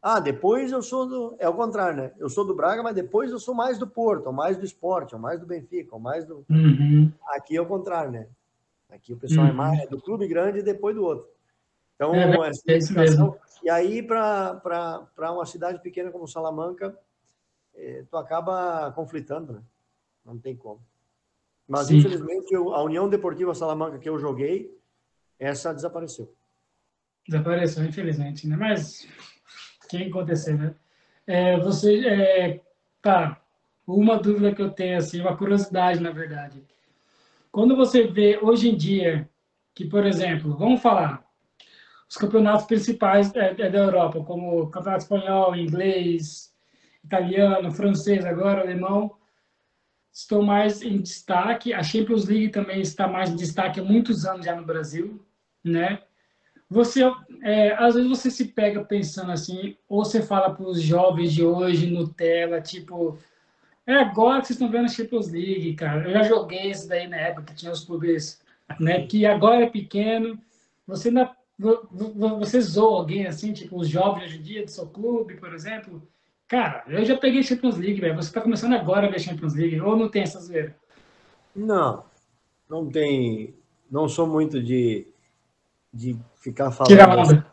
Ah, depois eu sou do. É o contrário, né? Eu sou do Braga, mas depois eu sou mais do Porto, ou mais do esporte, ou mais do Benfica, ou mais do. Uhum. Aqui é o contrário, né? Aqui o pessoal é uhum. é mais do clube grande e depois do outro. Então, é, essa é E aí, para uma cidade pequena como Salamanca, tu acaba conflitando, né? Não tem como. Mas, Sim. infelizmente, a União Deportiva Salamanca que eu joguei, essa desapareceu. Desapareceu, infelizmente, né? Mas quem acontecer, né? É, você, é, tá, uma dúvida que eu tenho, assim, uma curiosidade, na verdade. Quando você vê, hoje em dia, que, por exemplo, vamos falar, os campeonatos principais é, é da Europa, como o campeonato espanhol, inglês, italiano, francês, agora alemão, estão mais em destaque. A Champions League também está mais em destaque há muitos anos já no Brasil, né? Você, é, às vezes você se pega pensando assim, ou você fala para os jovens de hoje, Nutella, tipo, é agora que vocês estão vendo a Champions League, cara. Eu já joguei isso daí na época que tinha os clubes, né? Que agora é pequeno. Você ainda, você zoa alguém assim, tipo os jovens hoje em dia do seu clube, por exemplo. Cara, eu já peguei Champions League, velho. Você está começando agora a ver Champions League, ou não tem essa zoeira? Não, não tem. Não sou muito de, de ficar falando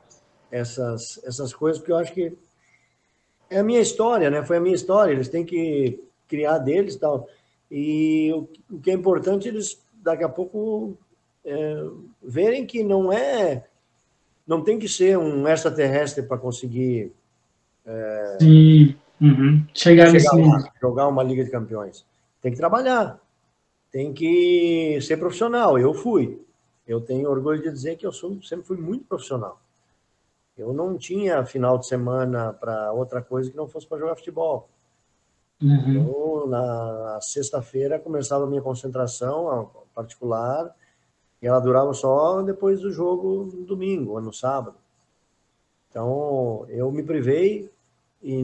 essas, essas coisas, porque eu acho que é a minha história, né? Foi a minha história. Eles têm que criar deles e tal. E o, o que é importante, eles daqui a pouco é, verem que não é. Não tem que ser um extraterrestre para conseguir é, Sim. Uhum. Chegar, chegar lá, jogar uma Liga de Campeões. Tem que trabalhar, tem que ser profissional. Eu fui. Eu tenho orgulho de dizer que eu sou, sempre fui muito profissional. Eu não tinha final de semana para outra coisa que não fosse para jogar futebol. Uhum. Então, na sexta-feira começava a minha concentração particular e ela durava só depois do jogo no domingo ou no sábado. Então, eu me privei e,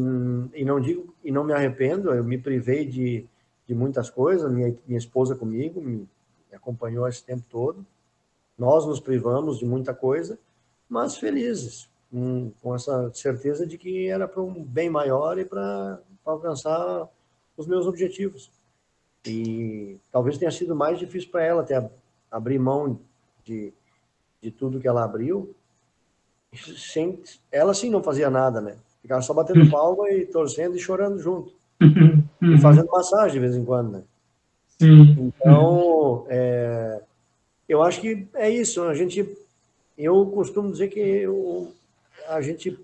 e não digo e não me arrependo, eu me privei de, de muitas coisas, minha, minha esposa comigo me, me acompanhou esse tempo todo, nós nos privamos de muita coisa, mas felizes, com, com essa certeza de que era para um bem maior e para alcançar os meus objetivos. E talvez tenha sido mais difícil para ela até abrir mão de, de tudo que ela abriu. Sem, ela sim não fazia nada, né? Ficava só batendo palma e torcendo e chorando junto. E fazendo massagem de vez em quando, né? Então, é, eu acho que é isso. A gente, eu costumo dizer que eu, a gente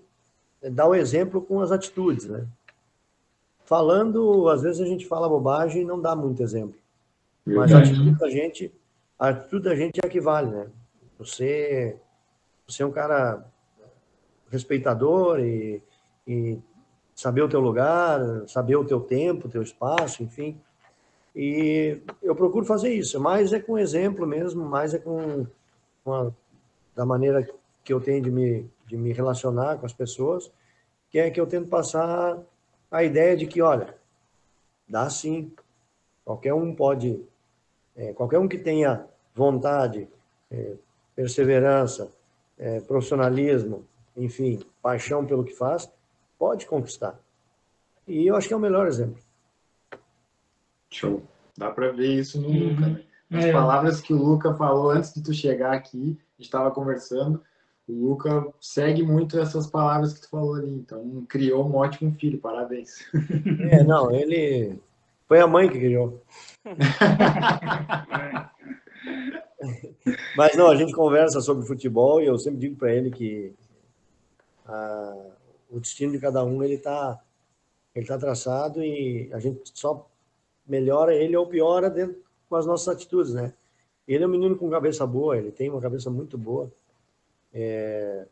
dá o exemplo com as atitudes, né? Falando, às vezes a gente fala bobagem e não dá muito exemplo. Mas a atitude da gente, a atitude da gente é a que vale, né? Você, você é um cara respeitador e e saber o teu lugar, saber o teu tempo, o teu espaço, enfim. E eu procuro fazer isso, mais é com exemplo mesmo, mais é com, da maneira que eu tenho de me, de me relacionar com as pessoas, que é que eu tento passar a ideia de que, olha, dá sim, qualquer um pode, é, qualquer um que tenha vontade, é, perseverança, é, profissionalismo, enfim, paixão pelo que faz, pode conquistar. E eu acho que é o melhor exemplo. Show. Dá para ver isso no uhum. Luca, né? As é. palavras que o Luca falou antes de tu chegar aqui, a gente estava conversando, o Luca segue muito essas palavras que tu falou ali. Então, criou um ótimo filho, parabéns. É, não, ele foi a mãe que criou. Mas não, a gente conversa sobre futebol e eu sempre digo para ele que a, o destino de cada um ele está ele tá traçado e a gente só melhora ele ou piora dentro com as nossas atitudes, né? Ele é um menino com cabeça boa, ele tem uma cabeça muito boa, é,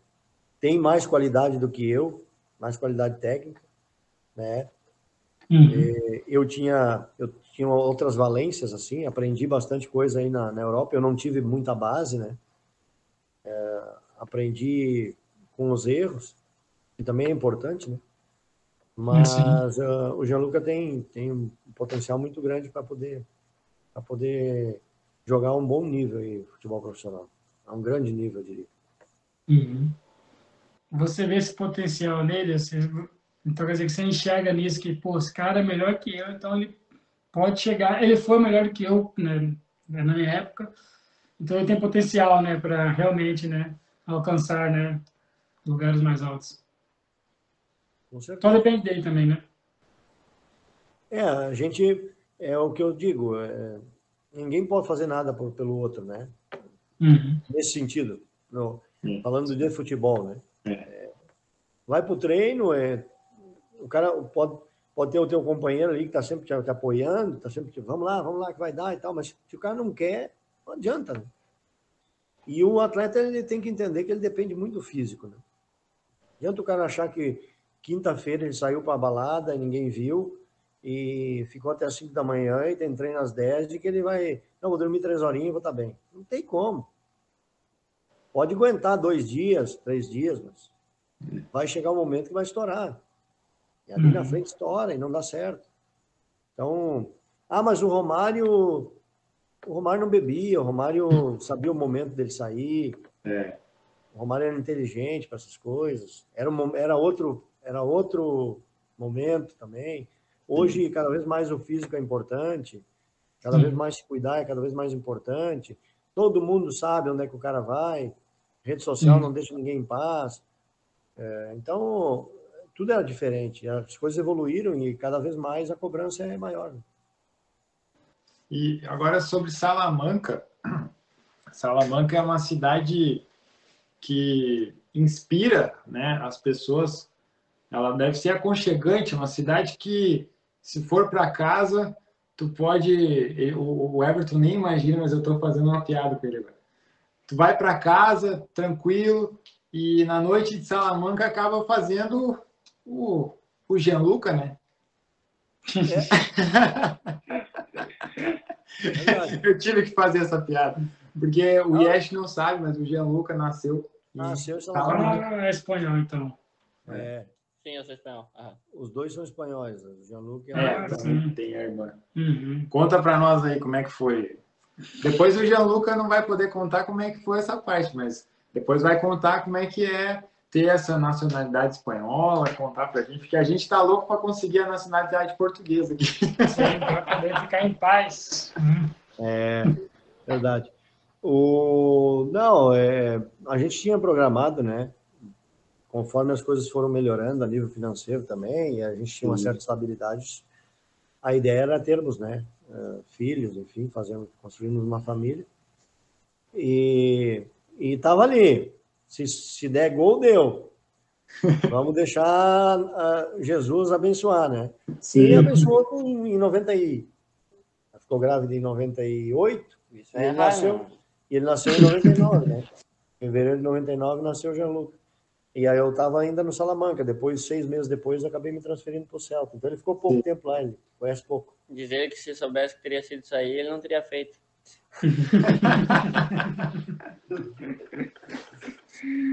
tem mais qualidade do que eu, mais qualidade técnica, né? Uhum. É, eu tinha eu tinha outras valências assim, aprendi bastante coisa aí na, na Europa. Eu não tive muita base, né? É, aprendi com os erros que também é importante, né? Mas uh, o Gianluca tem, tem um potencial muito grande para poder, poder jogar um bom nível aí, futebol profissional. A um grande nível, eu diria. Uhum. Você vê esse potencial nele, você, então quer dizer que você enxerga nisso que, pô, esse cara é melhor que eu, então ele pode chegar. Ele foi melhor que eu né, na minha época, Então ele tem potencial, né, para realmente, né, alcançar, né, lugares mais altos. Só depende dele também, né? É, a gente, é o que eu digo, é, ninguém pode fazer nada por, pelo outro, né? Uhum. Nesse sentido, no, falando de futebol, né? É. é vai para o treino, é, o cara pode, pode ter o teu companheiro ali que está sempre te, te apoiando, está sempre te, vamos lá, vamos lá que vai dar e tal, mas se o cara não quer, não adianta. Né? E o atleta ele tem que entender que ele depende muito do físico. Né? Não adianta o cara achar que quinta-feira ele saiu para a balada e ninguém viu e ficou até as 5 da manhã e tem treino às 10 e que ele vai, não, vou dormir três horinhas e vou estar tá bem. Não tem como. Pode aguentar dois dias, três dias, mas vai chegar um momento que vai estourar. E ali uhum. na frente estoura e não dá certo. Então, ah, mas o Romário o Romário não bebia, o Romário sabia o momento dele sair. É. O Romário era inteligente para essas coisas. Era, um, era, outro, era outro momento também. Hoje, cada vez mais o físico é importante, cada vez mais se cuidar é cada vez mais importante. Todo mundo sabe onde é que o cara vai. Rede social não deixa ninguém em paz. É, então, tudo era diferente. As coisas evoluíram e cada vez mais a cobrança é maior. Né? E agora sobre Salamanca. Salamanca é uma cidade que inspira né, as pessoas. Ela deve ser aconchegante, uma cidade que, se for para casa, tu pode. O Everton nem imagina, mas eu estou fazendo uma piada com ele agora. Tu vai para casa, tranquilo, e na noite de Salamanca acaba fazendo o, o Gianluca, né? É. eu tive que fazer essa piada. Porque o Yesh não sabe, mas o Gianluca nasceu. Nasceu em Salamanca. Ah, é espanhol, então. É. Sim, eu sou espanhol. Os dois são espanhóis. O Gianluca é, é sim. tem a irmã. Uhum. Conta para nós aí como é que foi. Depois o Gianluca não vai poder contar como é que foi essa parte, mas depois vai contar como é que é ter essa nacionalidade espanhola, contar para a gente, porque a gente está louco para conseguir a nacionalidade portuguesa aqui. Sim, para poder ficar em paz. É, verdade. O, não, é, a gente tinha programado, né? Conforme as coisas foram melhorando a nível financeiro também, e a gente tinha uma certa estabilidade, a ideia era termos, né? Uh, filhos, enfim, fazendo, construímos uma família. E estava ali, se, se der gol, deu. Vamos deixar uh, Jesus abençoar, né? Sim. E abençoou com, em 90 e... Ficou grávida em 98. Isso e é ele, nasceu, e ele nasceu em 99, né? Em fevereiro de 99 nasceu o Jean-Luc. E aí eu estava ainda no Salamanca. Depois, seis meses depois, acabei me transferindo para o Celta. Então ele ficou pouco Sim. tempo lá, ele conhece pouco. Dizer que se soubesse que teria sido isso aí, ele não teria feito.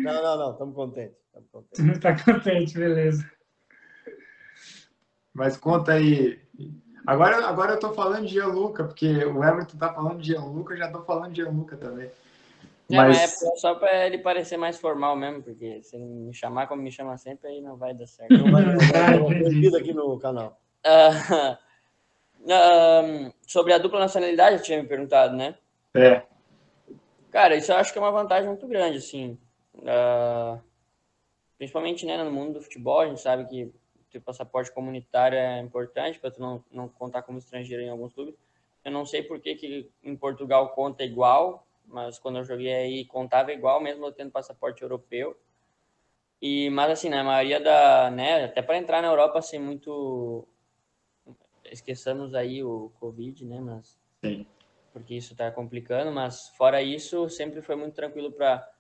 Não, não, não, estamos contentes. Estamos contentes. Está contente, beleza. Mas conta aí. Agora, agora eu estou falando de Gianluca, porque o Everton está falando de Gianluca, eu já estou falando de Gianluca também. É, mas... mas é só para ele parecer mais formal mesmo, porque se ele me chamar como me chama sempre, aí não vai dar certo. Não vai dar aqui no canal. Uh, uh, sobre a dupla nacionalidade, eu tinha me perguntado, né? É. Cara, isso eu acho que é uma vantagem muito grande, assim. Uh, principalmente né, no mundo do futebol, a gente sabe que ter passaporte comunitário é importante para tu não, não contar como estrangeiro em alguns clubes. Eu não sei por que, que em Portugal conta igual, mas quando eu joguei aí contava igual, mesmo eu tendo passaporte europeu. E, mas assim, na maioria da, né, até para entrar na Europa assim muito esqueçamos aí o Covid, né, mas Sim. porque isso está complicando, mas fora isso, sempre foi muito tranquilo para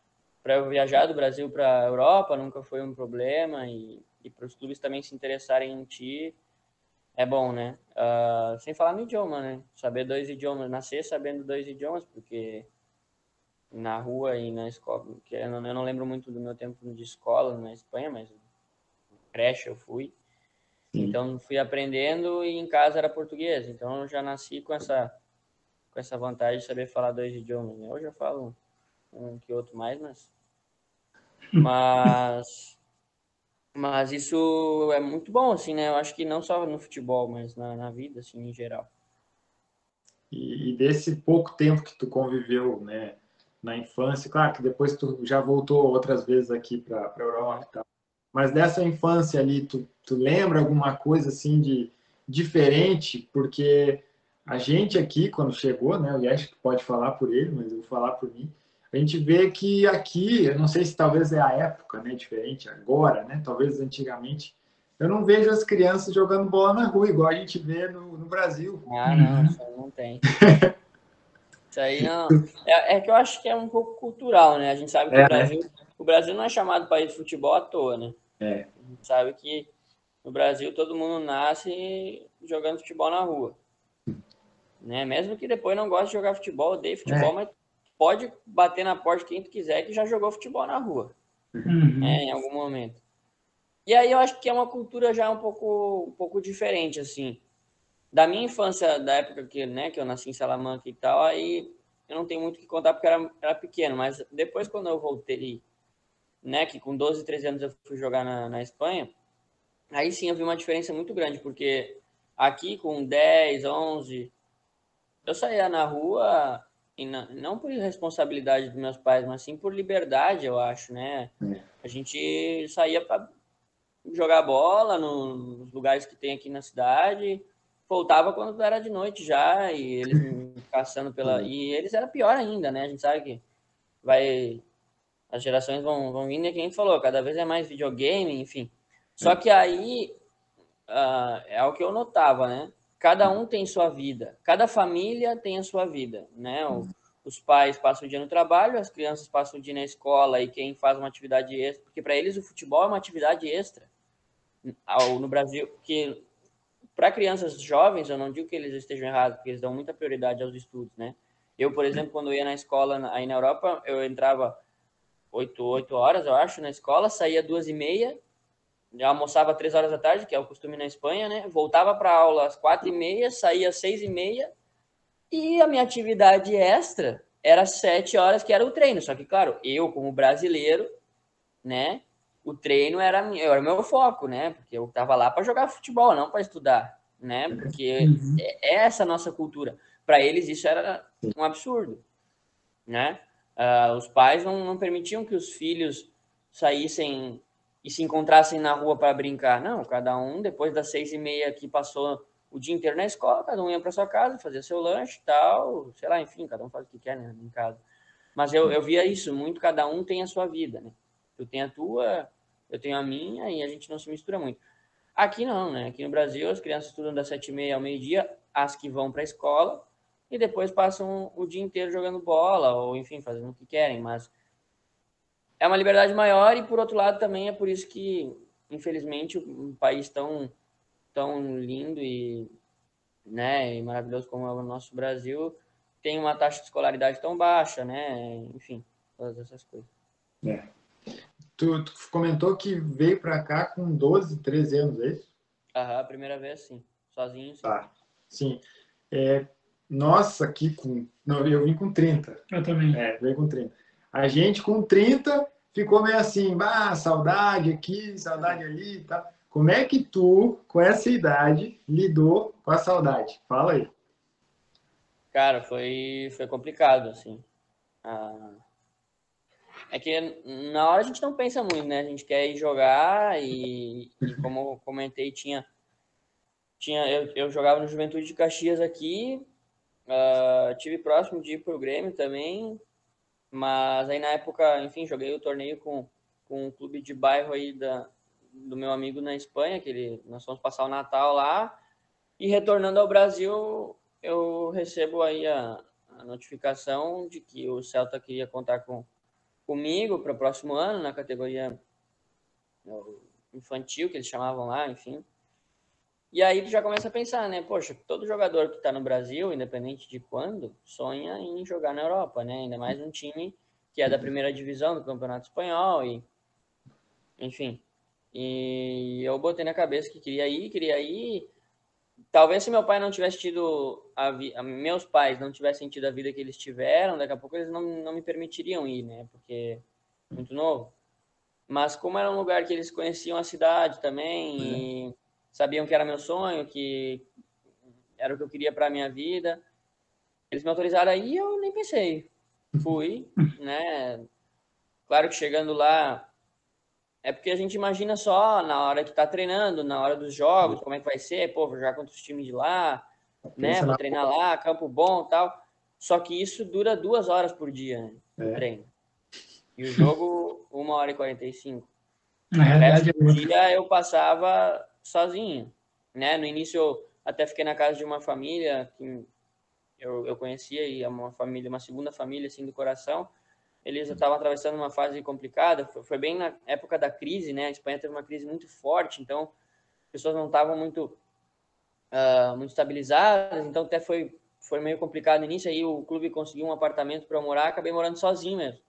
para eu viajar do Brasil para a Europa nunca foi um problema e, e para os clubes também se interessarem em ti é bom, né? Uh, sem falar no idioma, né? Saber dois idiomas, nascer sabendo dois idiomas, porque na rua e na escola, que eu não, eu não lembro muito do meu tempo de escola na Espanha, mas creche eu fui. Sim. Então fui aprendendo e em casa era português. Então eu já nasci com essa com essa vantagem de saber falar dois idiomas. Né? Hoje eu falo um que outro mais, mas mas, mas isso é muito bom, assim, né? Eu acho que não só no futebol, mas na, na vida, assim, em geral. e, e, desse pouco tempo que tu conviveu, né, na infância, claro que depois tu já voltou outras vezes aqui para a Europa e tal, mas dessa infância ali, tu, tu lembra alguma coisa assim de diferente? Porque a gente aqui, quando chegou, né, o Yesh pode falar por ele, mas eu vou falar por mim, a gente vê que aqui, eu não sei se talvez é a época, né, diferente agora, né, talvez antigamente, eu não vejo as crianças jogando bola na rua, igual a gente vê no, no Brasil. Ah, não, uhum. não tem. isso aí não. É, é, que eu acho que é um pouco cultural, né? A gente sabe que é, o, Brasil, né? o Brasil não é chamado país de futebol à toa, né? É. A gente sabe que no Brasil todo mundo nasce jogando futebol na rua. Né? Mesmo que depois não goste de jogar futebol, odeie futebol, é. mas pode bater na porta quem tu quiser que já jogou futebol na rua. Uhum. Né? Em algum momento. E aí eu acho que é uma cultura já um pouco, um pouco diferente, assim. Da minha infância, da época que, né, que eu nasci em Salamanca e tal, aí eu não tenho muito o que contar porque era, era pequeno, mas depois quando eu voltei, né, que com 12, 13 anos eu fui jogar na, na Espanha, aí sim eu vi uma diferença muito grande, porque aqui com 10, 11, eu saía na rua, e não, não por responsabilidade dos meus pais, mas sim por liberdade, eu acho, né? A gente saía para jogar bola nos lugares que tem aqui na cidade. Voltava quando era de noite já, e eles caçando pela. E eles era pior ainda, né? A gente sabe que vai. As gerações vão, vão vindo, e quem falou, cada vez é mais videogame, enfim. Só é. que aí uh, é o que eu notava, né? Cada um tem sua vida, cada família tem a sua vida, né? O, os pais passam o dia no trabalho, as crianças passam o dia na escola e quem faz uma atividade extra, porque para eles o futebol é uma atividade extra ao, no Brasil, que para crianças jovens, eu não digo que eles estejam errados, porque eles dão muita prioridade aos estudos, né? Eu, por exemplo, quando eu ia na escola aí na Europa, eu entrava 8, 8 horas, eu acho, na escola, saía duas e meia, almoçava três horas da tarde, que é o costume na Espanha, né? Voltava para aula às quatro e meia, saía às seis e meia, e a minha atividade extra era sete horas, que era o treino. Só que, claro, eu, como brasileiro, né? O treino era, era meu foco, né? Porque eu estava lá para jogar futebol, não para estudar, né? Porque uhum. é, é essa nossa cultura. Para eles isso era um absurdo, né? Uh, os pais não, não permitiam que os filhos saíssem e se encontrassem na rua para brincar. Não, cada um, depois das seis e meia que passou o dia inteiro na escola, cada um ia para sua casa, fazia seu lanche tal, sei lá, enfim, cada um faz o que quer né, em casa. Mas eu, eu via isso, muito cada um tem a sua vida, né? Tu tem a tua, eu tenho a minha e a gente não se mistura muito. Aqui não, né? Aqui no Brasil as crianças estudam das sete e meia ao meio-dia, as que vão para a escola e depois passam o dia inteiro jogando bola ou enfim fazendo o que querem. Mas é uma liberdade maior e por outro lado também é por isso que infelizmente um país tão tão lindo e né e maravilhoso como é o nosso Brasil tem uma taxa de escolaridade tão baixa, né? Enfim, todas essas coisas. É. Tu, tu comentou que veio para cá com 12, 13 anos, é isso? Aham, a primeira vez sim. Sozinho, sim. Tá, sim. É, nossa, aqui com. Não, eu vim com 30. Eu também. É, veio com 30. A gente com 30 ficou meio assim, ah, saudade aqui, saudade ali e tá. Como é que tu, com essa idade, lidou com a saudade? Fala aí. Cara, foi, foi complicado, assim. Ah, é que na hora a gente não pensa muito, né? A gente quer ir jogar e, e como comentei, tinha. tinha eu, eu jogava no Juventude de Caxias aqui, uh, tive próximo de ir pro Grêmio também, mas aí na época, enfim, joguei o torneio com, com um clube de bairro aí da, do meu amigo na Espanha, que ele, nós fomos passar o Natal lá, e retornando ao Brasil, eu recebo aí a, a notificação de que o Celta queria contar com comigo para o próximo ano, na categoria infantil, que eles chamavam lá, enfim. E aí tu já começa a pensar, né? Poxa, todo jogador que está no Brasil, independente de quando, sonha em jogar na Europa, né? Ainda mais um time que é da primeira divisão do Campeonato Espanhol e enfim. E eu botei na cabeça que queria ir, queria ir, talvez se meu pai não tivesse tido a, a, meus pais não tivessem tido a vida que eles tiveram, daqui a pouco eles não, não me permitiriam ir, né? Porque muito novo. Mas como era um lugar que eles conheciam a cidade também uhum. e sabiam que era meu sonho, que era o que eu queria para minha vida, eles me autorizaram aí eu nem pensei. Fui, né? Claro que chegando lá, é porque a gente imagina só na hora que tá treinando, na hora dos jogos, como é que vai ser, pô, vou jogar contra os times de lá, né? Vou treinar lá, campo bom tal. Só que isso dura duas horas por dia, né? É. treino. E o jogo, uma hora e quarenta e cinco. Na realidade, o resto do dia eu passava sozinho, né? No início eu até fiquei na casa de uma família que eu, eu conhecia e é uma família, uma segunda família assim do coração. Eles estavam atravessando uma fase complicada. Foi, foi, bem na época da crise, né? A Espanha teve uma crise muito forte, então as pessoas não estavam muito uh, muito estabilizadas. Então até foi foi meio complicado no início. Aí o clube conseguiu um apartamento para morar. Acabei morando sozinho mesmo,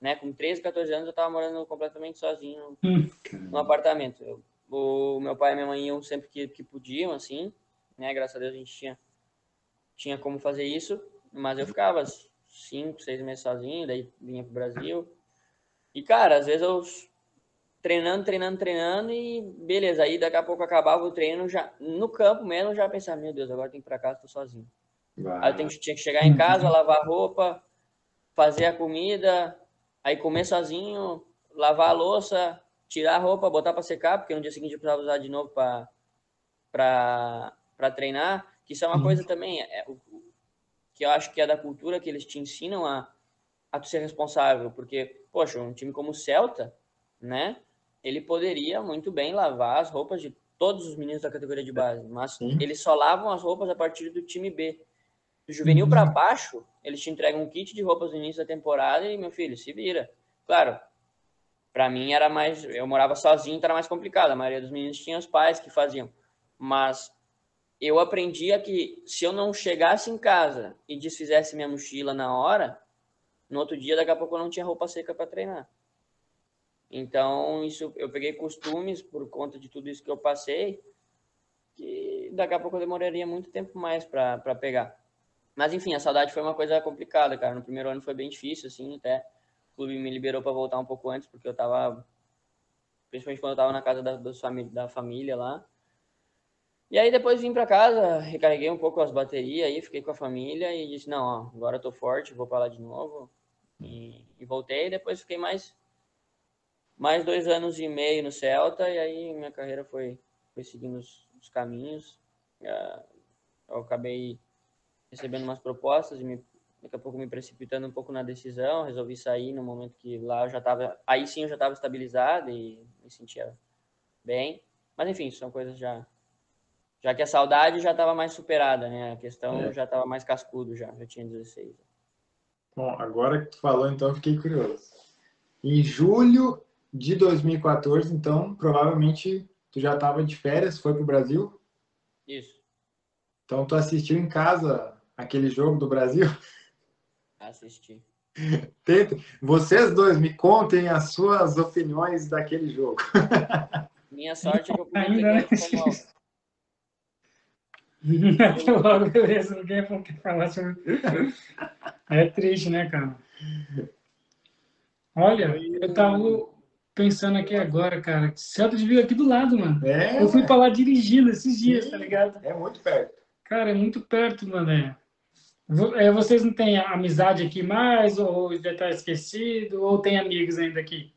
né? Com 13, 14 anos eu estava morando completamente sozinho hum. no apartamento. Eu, o meu pai e minha mãe iam sempre que, que podiam, assim, né? Graças a Deus a gente tinha tinha como fazer isso, mas eu ficava cinco, seis meses sozinho, daí vinha pro Brasil. E, cara, às vezes eu treinando, treinando, treinando e beleza, aí daqui a pouco acabava o treino, já no campo mesmo, já pensava, meu Deus, agora tem que ir pra casa, tô sozinho. Aí eu tenho, tinha que chegar em casa, lavar a roupa, fazer a comida, aí comer sozinho, lavar a louça, tirar a roupa, botar para secar, porque no dia seguinte eu precisava usar de novo para treinar. Que isso é uma uhum. coisa também, é, que eu acho que é da cultura que eles te ensinam a, a tu ser responsável, porque, poxa, um time como o Celta, né, ele poderia muito bem lavar as roupas de todos os meninos da categoria de base, mas Sim. eles só lavam as roupas a partir do time B. Do juvenil uhum. para baixo, eles te entregam um kit de roupas no início da temporada e, meu filho, se vira. Claro, para mim era mais. Eu morava sozinho, então era mais complicado. A maioria dos meninos tinha os pais que faziam. Mas eu aprendia que se eu não chegasse em casa e desfizesse minha mochila na hora, no outro dia, daqui a pouco eu não tinha roupa seca para treinar. Então, isso eu peguei costumes por conta de tudo isso que eu passei, que daqui a pouco eu demoraria muito tempo mais para pegar. Mas enfim, a saudade foi uma coisa complicada, cara. No primeiro ano foi bem difícil, assim, até o clube me liberou para voltar um pouco antes, porque eu tava, principalmente quando eu tava na casa da, da família lá, e aí depois vim para casa, recarreguei um pouco as baterias aí, fiquei com a família e disse, não, ó, agora eu tô forte, vou para lá de novo. E, e, voltei, depois fiquei mais mais dois anos e meio no Celta e aí minha carreira foi, foi seguindo os, os caminhos. Uh, eu acabei recebendo umas propostas e me, daqui a pouco me precipitando um pouco na decisão, resolvi sair no momento que lá eu já estava, aí sim eu já estava estabilizado e me sentia bem. Mas enfim, são coisas já já que a saudade já estava mais superada, né? A questão é. já estava mais cascudo já, já tinha 16. Bom, agora que tu falou, então, fiquei curioso. Em julho de 2014, então, provavelmente tu já estava de férias, foi para o Brasil? Isso. Então, tu assistiu em casa aquele jogo do Brasil? Assisti. Tentem. Vocês dois me contem as suas opiniões daquele jogo. Minha sorte é que eu pude Ainda, Logo, beleza, ninguém quer falar sobre. É triste, né, cara? Olha, eu tava pensando aqui agora, cara. Celta de vir aqui do lado, mano. É. Eu fui pra lá dirigindo esses dias, Sim, tá ligado? É muito perto. Cara, é muito perto, mano. É. é. Vocês não têm amizade aqui mais, ou já tá esquecido, ou tem amigos ainda aqui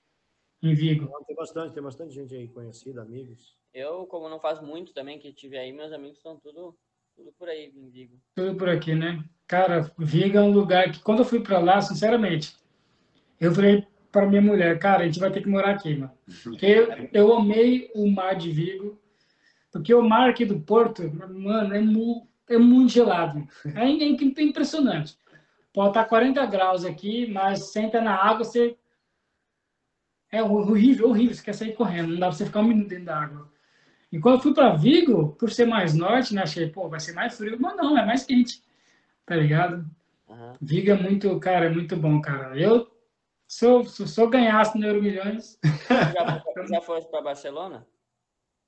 em Vigo? Não, tem bastante, tem bastante gente aí conhecida, amigos. Eu, como não faz muito também que tive aí, meus amigos estão tudo, tudo por aí em Vigo. Tudo por aqui, né? Cara, Vigo é um lugar que, quando eu fui para lá, sinceramente, eu falei para minha mulher, cara, a gente vai ter que morar aqui, mano. Porque eu, eu amei o mar de Vigo, porque o mar aqui do Porto, mano, é, mu, é muito gelado. É, é impressionante. Pode estar 40 graus aqui, mas senta na água, você é horrível, horrível. Você quer sair correndo, não dá para você ficar um minuto dentro da água. E quando eu fui para Vigo, por ser mais norte, né, achei, pô, vai ser mais frio, mas não, é mais quente, tá ligado? Uhum. Vigo é muito, cara, é muito bom, cara. Eu, se eu, se eu ganhasse no Euro Milhões... Já, já foi para Barcelona?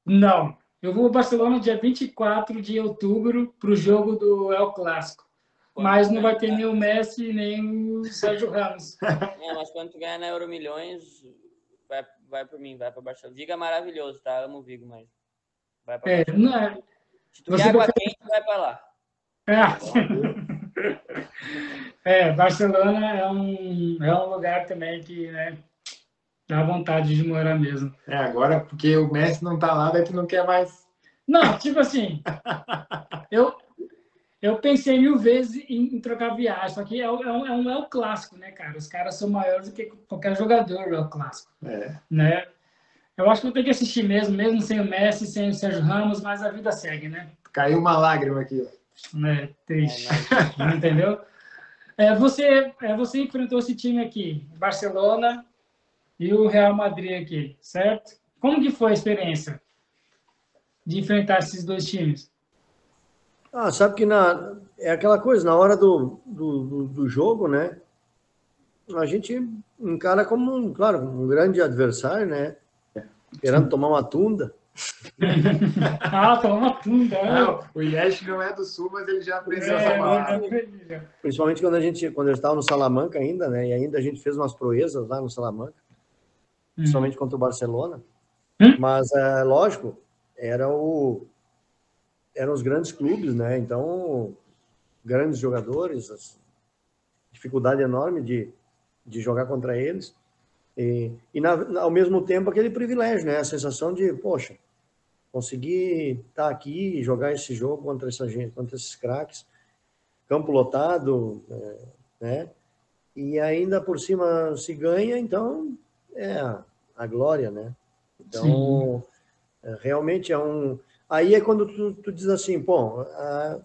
Não, eu vou para Barcelona dia 24 de outubro para o jogo do El Clássico. mas não vai ter nem o Messi nem o Sérgio Ramos. É, mas quando tu ganhar na Euro Milhões, vai, vai por mim, vai para Barcelona. Vigo é maravilhoso, tá? Amo Vigo, mas Vai pra é, não é. Se tu Você quer água quente, vai para lá. É. É, Barcelona é um, é um lugar também que né, dá vontade de morar mesmo. É, agora porque o Messi não tá lá, daí tu não quer mais. Não, tipo assim, eu, eu pensei mil vezes em, em trocar viagem, só que é, o- é, um, é um é o clássico, né, cara? Os caras são maiores do que qualquer jogador é o clássico, É. né? Eu acho que vou ter que assistir mesmo, mesmo sem o Messi, sem o Sérgio Ramos, mas a vida segue, né? Caiu uma lágrima aqui. ó. né? Triste. Entendeu? É, você, é, você enfrentou esse time aqui, Barcelona e o Real Madrid aqui, certo? Como que foi a experiência de enfrentar esses dois times? Ah, sabe que na, é aquela coisa, na hora do, do, do- do jogo, né? A gente encara como, um, claro, um grande adversário, né? Querendo tomar uma tunda. Ah, toma uma tunda. né? Não, o Yesh não é do sul, mas ele já aprendeu essa É, palavra. é, Principalmente quando a gente, quando eu estava no Salamanca ainda, né? E ainda a gente fez umas proezas lá no Salamanca, principalmente contra o Barcelona. Hum. Mas, é, lógico, era o, eram os grandes clubes, né? Então, grandes jogadores, dificuldade enorme de, de jogar contra eles. E, e na- ao mesmo tempo, aquele privilégio, né? A sensação de, poxa, conseguir estar aqui e jogar esse jogo contra essa gente, contra esses craques, campo lotado, é, né? E ainda por cima se ganha, então é a, a glória, né? Então, é, realmente é um. Aí é quando tu, tu diz assim, pô, ah,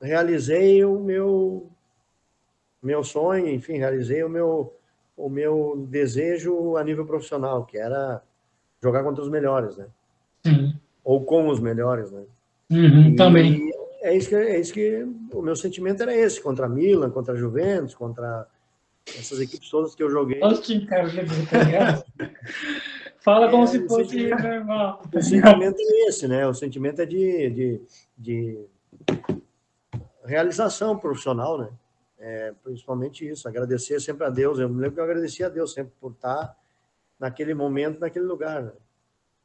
realizei o meu meu sonho, enfim, realizei o meu o meu desejo a nível profissional, que era jogar contra os melhores, né? Sim. Ou com os melhores, né? Uhum, E também. É isso, que, é isso que o meu sentimento era esse, contra Milan, contra Juventus, contra essas equipes todas que eu joguei. Olha os times, cara, tá? Fala como É, se fosse que- normal. O sentimento é esse, né? O sentimento é de, de, de realização profissional, né? É, principalmente isso, agradecer sempre a Deus. Eu me lembro que eu agradeci a Deus sempre por estar naquele momento, naquele lugar. Né?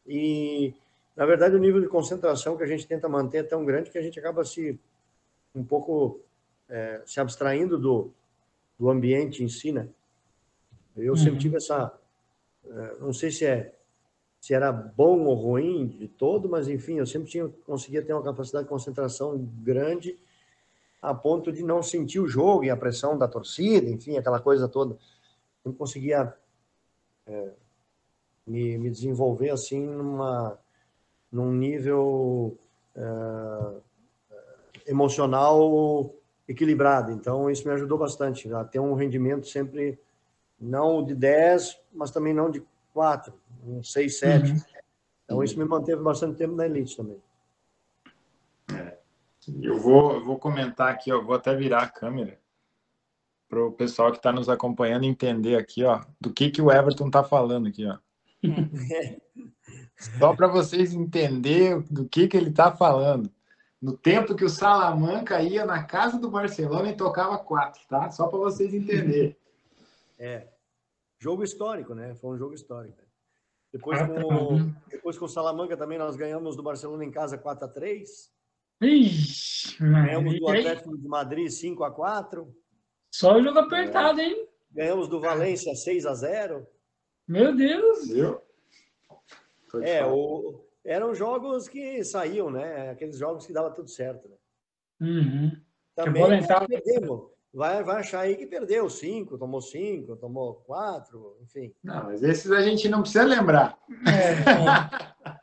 E, na verdade, o nível de concentração que a gente tenta manter é tão grande que a gente acaba se um pouco é, se abstraindo do, do ambiente em si, né? Eu sempre Uhum. tive essa, é, não sei se é se era bom ou ruim de todo, mas enfim, eu sempre tinha conseguia ter uma capacidade de concentração grande a ponto de não sentir o jogo e a pressão da torcida, enfim, aquela coisa toda. Eu conseguia é, me, me desenvolver assim numa num nível é, emocional equilibrado. Então isso me ajudou bastante a ter um rendimento sempre não de 10, mas também não de 4, um 6, 7. Uhum. Então isso me manteve bastante tempo na elite também. Eu vou, eu vou comentar aqui, ó, vou até virar a câmera para o pessoal que está nos acompanhando entender aqui, ó, do que, que o Everton está falando aqui, ó. Só para vocês entenderem do que, que ele está falando. No tempo que o Salamanca ia na casa do Barcelona e tocava quatro, tá? Só para vocês entenderem. É. Jogo histórico, né? Foi um jogo histórico. Depois, Ah, com, tá. depois com o Salamanca também nós ganhamos do Barcelona em casa 4 a 3 Ixi, Ganhamos do. Atlético de Madrid 5 a 4 Só o jogo apertado, hein? Ganhamos do Valência 6 a 0 Meu Deus. Viu? É, o, eram jogos que saíam, né? Aqueles jogos que dava tudo certo. Né? Uhum. Também entrava- perdemos. Vai, vai achar aí que perdeu 5, tomou 5, tomou 4, enfim. Não, mas esses a gente não precisa lembrar. É,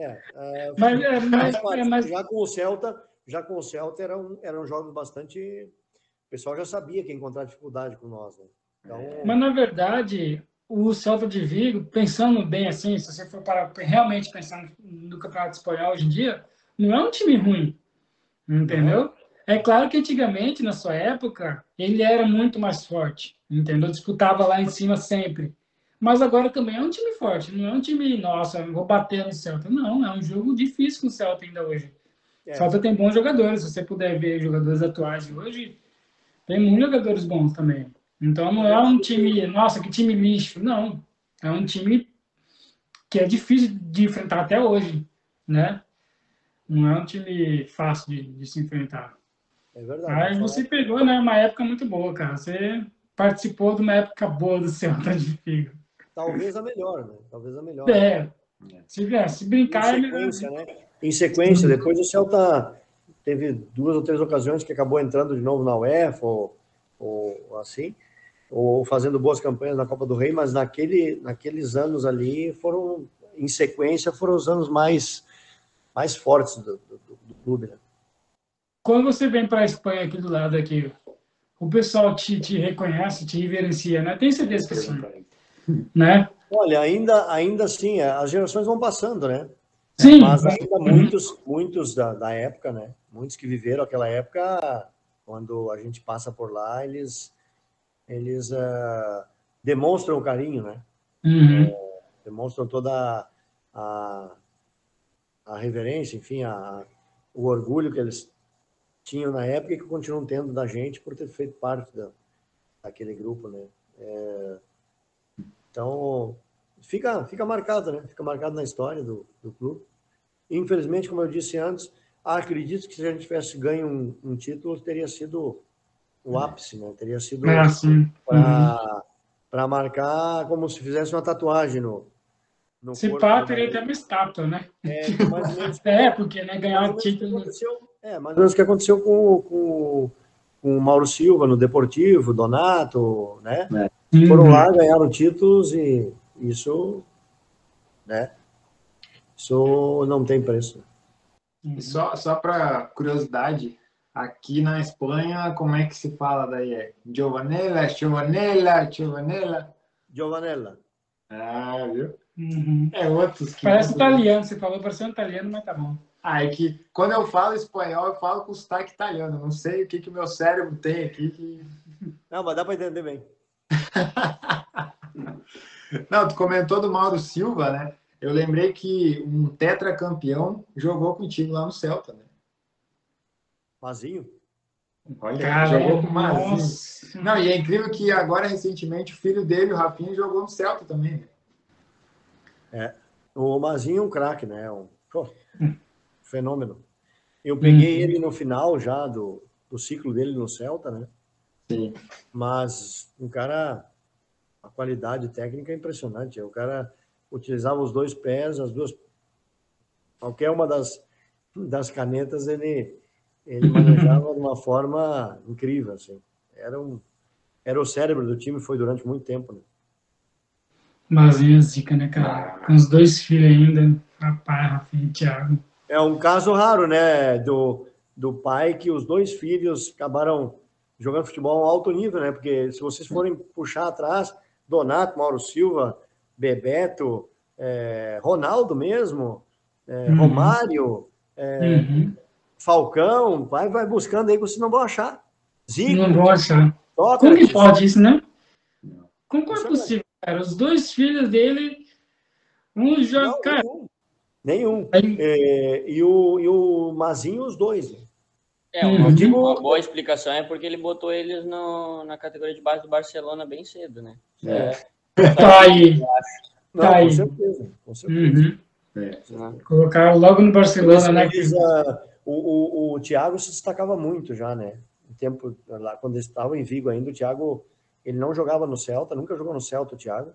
É, é, mas, é, mas, Faz parte. é, mas Já com o Celta, já com o Celta eram, eram jogos bastante. O pessoal já sabia que ia encontrar dificuldade com nós, né? Então, Mas, na verdade, o Celta de Vigo, pensando bem assim, se você for para realmente pensar no Campeonato Espanhol hoje em dia, não é um time ruim, entendeu? É claro que antigamente, na sua época, ele era muito mais forte, entendeu? Disputava lá em cima sempre. Mas agora também é um time forte, não é um time, nossa, vou bater no Celta. Não, é um jogo difícil com o Celta ainda hoje. é, O Celta tem bons jogadores, se você puder ver jogadores atuais de hoje, tem muitos jogadores bons também. Então não é um time, nossa, que time lixo, não. É um time que é difícil de enfrentar até hoje, né? Não é um time fácil de, de se enfrentar. É verdade. Mas você pegou, né, uma época muito boa, cara. Você participou de uma época boa do Celta de Figo. Talvez a melhor, né? Talvez a melhor. É. Se, se brincar, em sequência, né? Em sequência, depois o Celta teve duas ou três ocasiões que acabou entrando de novo na UEFA ou, ou assim, ou fazendo boas campanhas na Copa do Rei, mas naquele, naqueles anos ali foram, em sequência, foram os anos mais, mais fortes do, do, do clube, né? Quando você vem para a Espanha aqui do lado aqui, o pessoal te, te reconhece, te reverencia, né? Tem certeza que sim, né? Olha, ainda, ainda assim, as gerações vão passando, né? Sim. Mas ainda muitos, muitos da, da época, né? Muitos que viveram aquela época, quando a gente passa por lá, eles, eles uh, demonstram o carinho, né? Uhum. Uh, demonstram toda a, a reverência, enfim, a, o orgulho que eles tinham na época e que continuam tendo da gente por ter feito parte da, daquele grupo, né? É, então, fica, fica marcado, né? Fica marcado na história do, do clube. Infelizmente, como eu disse antes, acredito que se a gente tivesse ganho um, um título, teria sido o ápice, né? Teria sido é, para marcar como se fizesse uma tatuagem no, no se pá, teria até uma estátua, né? É, mais menos, é porque né, ganhar o título. É, mais ou menos o que aconteceu com, com, com o Mauro Silva no Deportivo, Donato, né? É. Foram uhum. lá, ganharam títulos e isso, né? Isso não tem preço. E só, só para curiosidade, aqui na Espanha, como é que se fala daí? É Giovanella, Giovanella, Giovanella? Giovanella. Ah, viu? Uhum. É outros que. Parece italiano, você falou parecendo italiano, mas tá bom. Ah, é que quando eu falo espanhol, eu falo com sotaque italiano. Não sei o que, que o meu cérebro tem aqui. Que... Não, mas dá para entender bem. Não, tu comentou do Mauro Silva, né? Eu lembrei que um tetracampeão jogou contigo lá no Celta, né? Mazinho? Olha, Cara, jogou com o Mazinho. Não, e é incrível que agora, recentemente, o filho dele, o Rafinha, jogou no Celta também. Né? É. O Mazinho é um craque, né? Um pô, fenômeno. Eu peguei uhum. ele no final já do, do ciclo dele no Celta, né? Sim. Mas um cara, a qualidade técnica é impressionante. O cara utilizava os dois pés, as duas, qualquer uma das, das canetas ele ele manejava de uma forma incrível, assim. Era um era o cérebro do time, foi durante muito tempo, né? Mazinha zica, né, cara? Com os dois filhos ainda, rapaz, Rafinha e Thiago. É um caso raro, né, do, do pai que os dois filhos acabaram jogando futebol a alto nível, né? Porque se vocês forem puxar atrás, Donato, Mauro Silva, Bebeto, é, Ronaldo mesmo, é, uhum. Romário, é, uhum. Falcão, vai, vai buscando aí que vocês não vão achar. Zico, não vão achar. Como que pode isso, né? Como é possível? cara. Os dois filhos dele, um já. cara, nenhum. nenhum. É, e, o, e o Mazinho, os dois. É, uma, uhum. digo, uma boa explicação é porque ele botou eles no, na categoria de base do Barcelona bem cedo, né? É. é. Tá aí. Não, tá com aí. certeza. Com certeza. Uhum. É. Colocaram logo no Barcelona, né? Eles, uh, o, o, o Thiago se destacava muito já, né? O tempo lá, quando eles estavam em Vigo ainda, o Thiago ele não jogava no Celta, nunca jogou no Celta, o Thiago.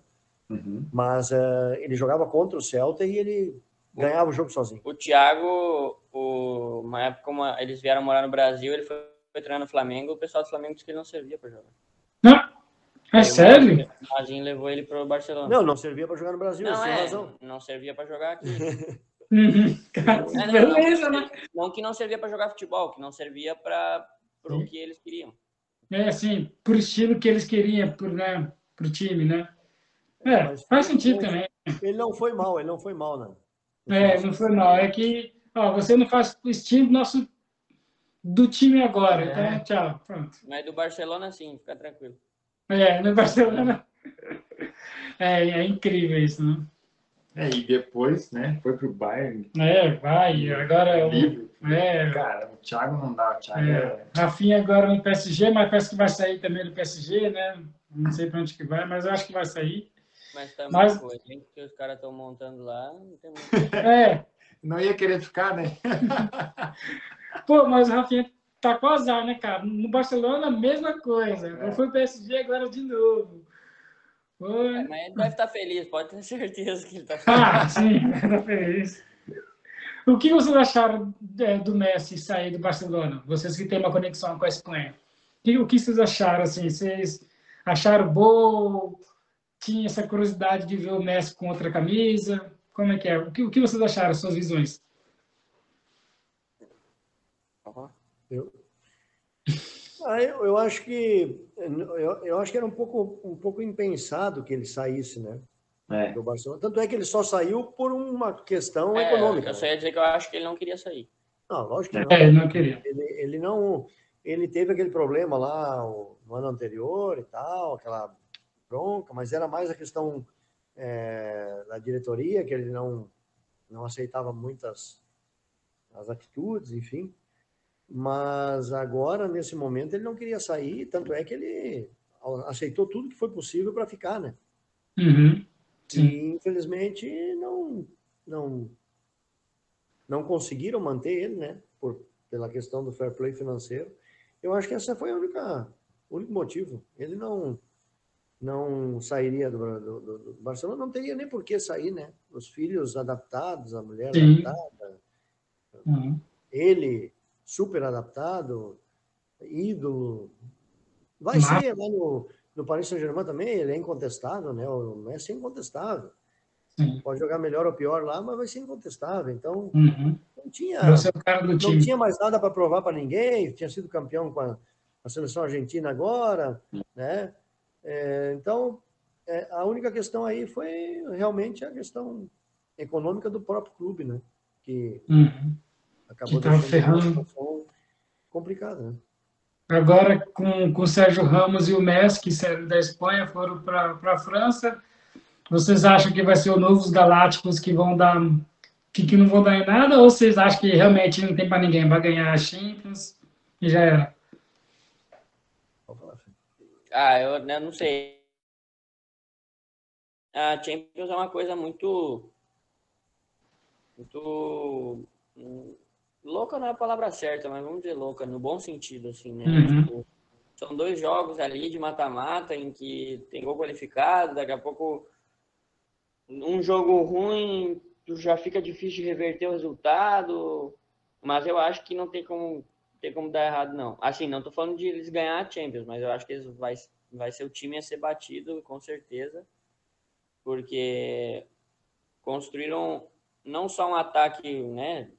Uhum. Mas uh, ele jogava contra o Celta e ele ganhava o jogo sozinho. O Thiago, o, uma época, uma, eles vieram morar no Brasil, ele foi, foi treinar no Flamengo, o pessoal do Flamengo disse que ele não servia para jogar. Não? É Aí, sério? O Mazinho levou ele para o Barcelona. Não, não servia para jogar no Brasil, não, é, razão. Não servia para jogar aqui. Uhum. é, não, Beleza, não, né? Não que não servia para jogar futebol, que não servia para o que eles queriam. É, assim, por estilo que eles queriam, por, né, pro time, né? É, Mas faz sentido ele, também. Ele não foi mal, ele não foi mal, né? É, não foi mal. É que, ó, você não faz o estilo nosso do time agora, é. então tchau, pronto. Mas do Barcelona, sim, fica tranquilo. É, no Barcelona. É, é incrível isso, né? É, e depois, né, foi pro Bayern. É, vai, agora é livre. É, cara, o Thiago não dá, o Thiago é. é... Rafinha agora no PSG, mas parece que vai sair também do PSG, né? Não sei para onde que vai, mas eu acho que vai sair. Mas também, mas... que os caras estão montando lá, não tem muito... É. Não ia querer ficar, né? pô, mas o Rafinha tá com azar, né, cara? No Barcelona, mesma coisa. É. Foi o PSG agora de novo. Foi. É, mas ele deve estar tá feliz, pode ter certeza que ele está feliz. Ah, sim, estar feliz. O que vocês acharam é, do Messi sair do Barcelona? Vocês que têm uma conexão com a Espanha. O que vocês acharam? Assim, vocês acharam bom? Tinha essa curiosidade de ver o Messi com outra camisa? Como é que é? O que, o que vocês acharam, suas visões? Eu, ah, eu, eu, acho que eu, eu, acho que era um pouco um pouco impensado que ele saísse, né? É. Do Barcelona. Tanto é que ele só saiu por uma questão é, econômica. Eu só ia dizer que eu acho que ele não queria sair. Não, lógico que não. É, ele não queria. Ele, ele não. Ele teve aquele problema lá no ano anterior e tal, aquela bronca, mas era mais a questão é, da diretoria, que ele não, não aceitava muitas as atitudes, enfim. Mas agora, nesse momento, ele não queria sair, tanto é que ele aceitou tudo que foi possível para ficar, né? Uhum. E, infelizmente, não, não, não conseguiram manter ele, né? Por, pela questão do fair play financeiro. Eu acho que essa foi a única, o único motivo. Ele não não sairia do, do, do, Barcelona, não teria nem por que sair, né? Os filhos adaptados, a mulher Sim. adaptada, uhum. ele super adaptado, ídolo. Vai Mas... ser lá no, no Paris Saint-Germain também, ele é incontestável, né? O Messi é incontestável. Sim. Pode jogar melhor ou pior lá, mas vai ser incontestável. Então, uhum. não, tinha, não tinha mais nada para provar para ninguém. Tinha sido campeão com a, a seleção argentina agora, né? É, então, é, a única questão aí foi realmente a questão econômica do próprio clube, né? Que uhum acabou que ferrando. uma situação complicada. Né? Agora, com, com o Sérgio Ramos e o Messi, que saíram da Espanha, foram para a França. Vocês acham que vai ser o Novos Galácticos que vão dar que, que não vão dar em nada? Ou vocês acham que realmente não tem para ninguém? Vai ganhar a Champions e já era? Ah, eu, né, não sei. A Champions é uma coisa muito muito louca não é a palavra certa, mas vamos dizer louca, no bom sentido, assim, né? Uhum. Tipo, são dois jogos ali de mata-mata em que tem gol qualificado, daqui a pouco um jogo ruim já fica difícil de reverter o resultado, mas eu acho que não tem como tem como dar errado não. Assim, não tô falando de eles ganhar a Champions, mas eu acho que eles vai vai ser o time a ser batido com certeza, porque construíram não só um ataque, né,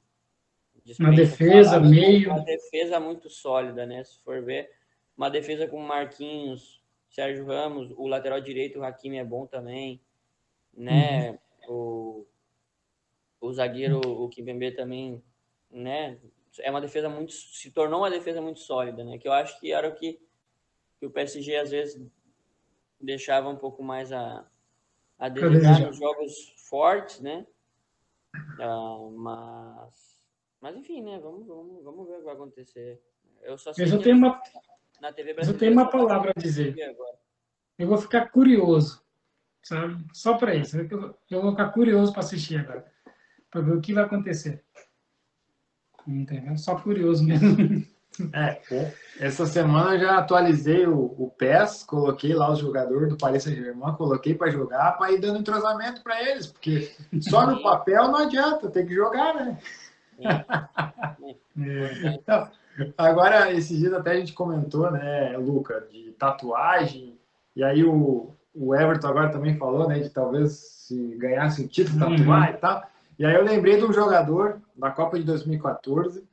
uma defesa, meio. Uma defesa muito sólida, né? Se for ver, uma defesa com Marquinhos, Sérgio Ramos, o lateral direito, o Hakimi é bom também, né? Uhum. O, o zagueiro, o Kimpembe também, né? É uma defesa muito, se tornou uma defesa muito sólida, né? Que eu acho que era o que, que o PSG às vezes deixava um pouco mais a, a desejar nos jogos fortes, né? Uh, mas mas enfim, né? Vamos, vamos, vamos ver o que vai acontecer. Eu só sei eu já tenho uma, na TV eu tenho uma palavra a dizer. Eu vou ficar curioso, sabe? Só para isso. Eu vou ficar curioso para assistir agora, para ver o que vai acontecer. Entendeu? Só curioso mesmo. É, essa semana eu já atualizei o, o PES, coloquei lá os jogadores do Paris Saint-Germain, coloquei para jogar, para ir dando entrosamento para eles, porque só no papel não adianta, tem que jogar, né? então, agora, esses dias até a gente comentou, né, Luca, de tatuagem, e aí o, o Everton agora também falou, né, de talvez se ganhasse o título uhum. tatuar uhum. e tal. E aí eu lembrei de um jogador da Copa de 2014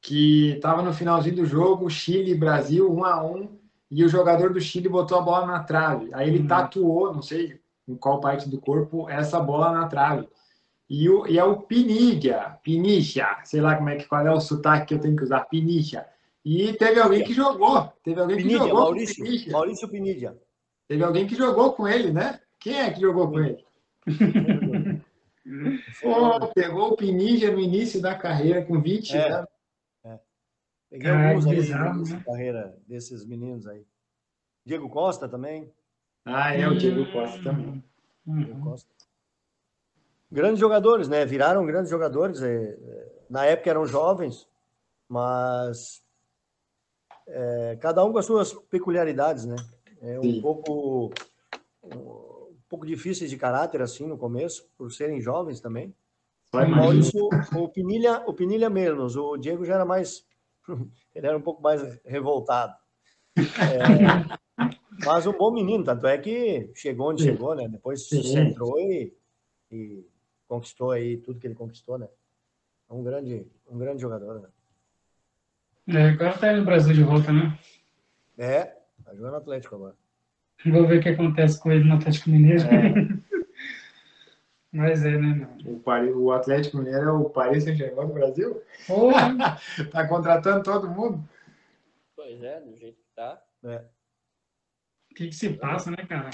que estava no finalzinho do jogo, Chile e Brasil, um a um, e o jogador do Chile botou a bola na trave. Aí ele uhum. tatuou, não sei em qual parte do corpo, essa bola na trave. E, o, e é o Pinigia, Pinicha, sei lá como é que qual é o sotaque que eu tenho que usar, Pinicha. E teve alguém que jogou, teve alguém Pinidia, que jogou Maurício, com Maurício Pinidia. Teve alguém que jogou com ele, né? Quem é que jogou com ele? Pô, pegou o Pinigia no início da carreira, com 20 é, anos. É. Peguei alguns aí bizarro, né? carreira desses meninos aí. Diego Costa também. Ah, é, o Diego Costa também. Uhum. Diego Costa grandes jogadores, né? Viraram grandes jogadores. É, é, na época eram jovens, mas é, cada um com as suas peculiaridades, né? É um Sim. pouco pouco difíceis de caráter assim no começo, por serem jovens também. O Maurício, o Pinilha, o Pinilha menos, o Diego já era mais ele era um pouco mais revoltado. É, mas um bom menino, tanto é que chegou onde Sim. chegou, né? Depois se centrou e, e, conquistou aí tudo que ele conquistou, né? É um grande, um grande jogador, né? É, agora tá no Brasil de volta, né? É, tá jogando Atlético agora. Vou ver o que acontece com ele no Atlético Mineiro. É. Mas é, né, O, o Atlético Mineiro é o Paris Saint-Germain do Brasil? Oh. tá contratando todo mundo? Pois é, do jeito que tá. É. O que, que se passa, né, cara?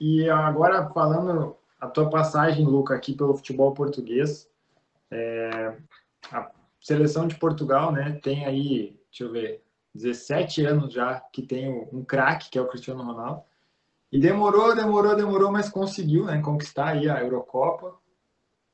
E, e agora, falando a tua passagem, Luca, aqui pelo futebol português, é, a seleção de Portugal, né, tem aí, deixa eu ver, 17 anos já que tem um craque, que é o Cristiano Ronaldo. E demorou, demorou, demorou, mas conseguiu né, conquistar aí a Eurocopa.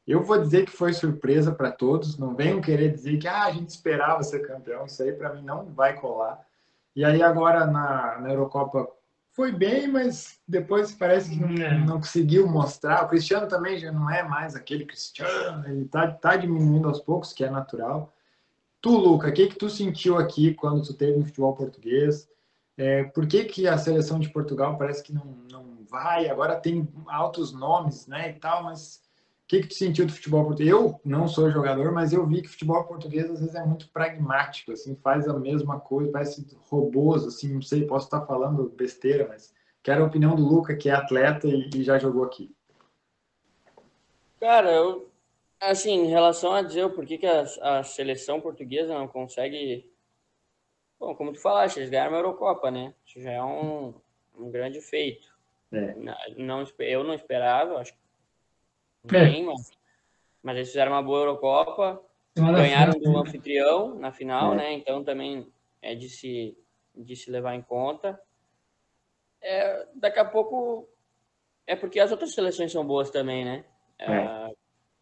Eu vou dizer que foi surpresa para todos. Não venham querer dizer que ah, a gente esperava ser campeão. Isso aí para mim não vai colar. E aí agora na, na Eurocopa foi bem, mas depois parece que não, é. não, conseguiu mostrar. O Cristiano também já não é mais aquele Cristiano. Ele tá, tá diminuindo aos poucos, que é natural. Tu, Luca, o que que tu sentiu aqui quando tu teve no futebol português? É, por que, que a seleção de Portugal parece que não, não vai? Agora tem altos nomes, né, e tal, mas o que, que tu sentiu do futebol português? Eu não sou jogador, mas eu vi que o futebol português às vezes é muito pragmático, assim, faz a mesma coisa, parece robôs, assim, não sei, posso estar falando besteira, mas quero a opinião do Luca, que é atleta e, e já jogou aqui. Cara, eu, assim, em relação a dizer por que, que a, a seleção portuguesa não consegue Bom, como tu falaste, eles ganharam a Eurocopa, né? Isso já é um, um grande feito. É. Não, eu não esperava, acho que é. mas, mas eles fizeram uma boa Eurocopa, ganharam do anfitrião na final, é. né? Então também é de se, de se levar em conta. É, daqui a pouco é porque as outras seleções são boas também, né? É.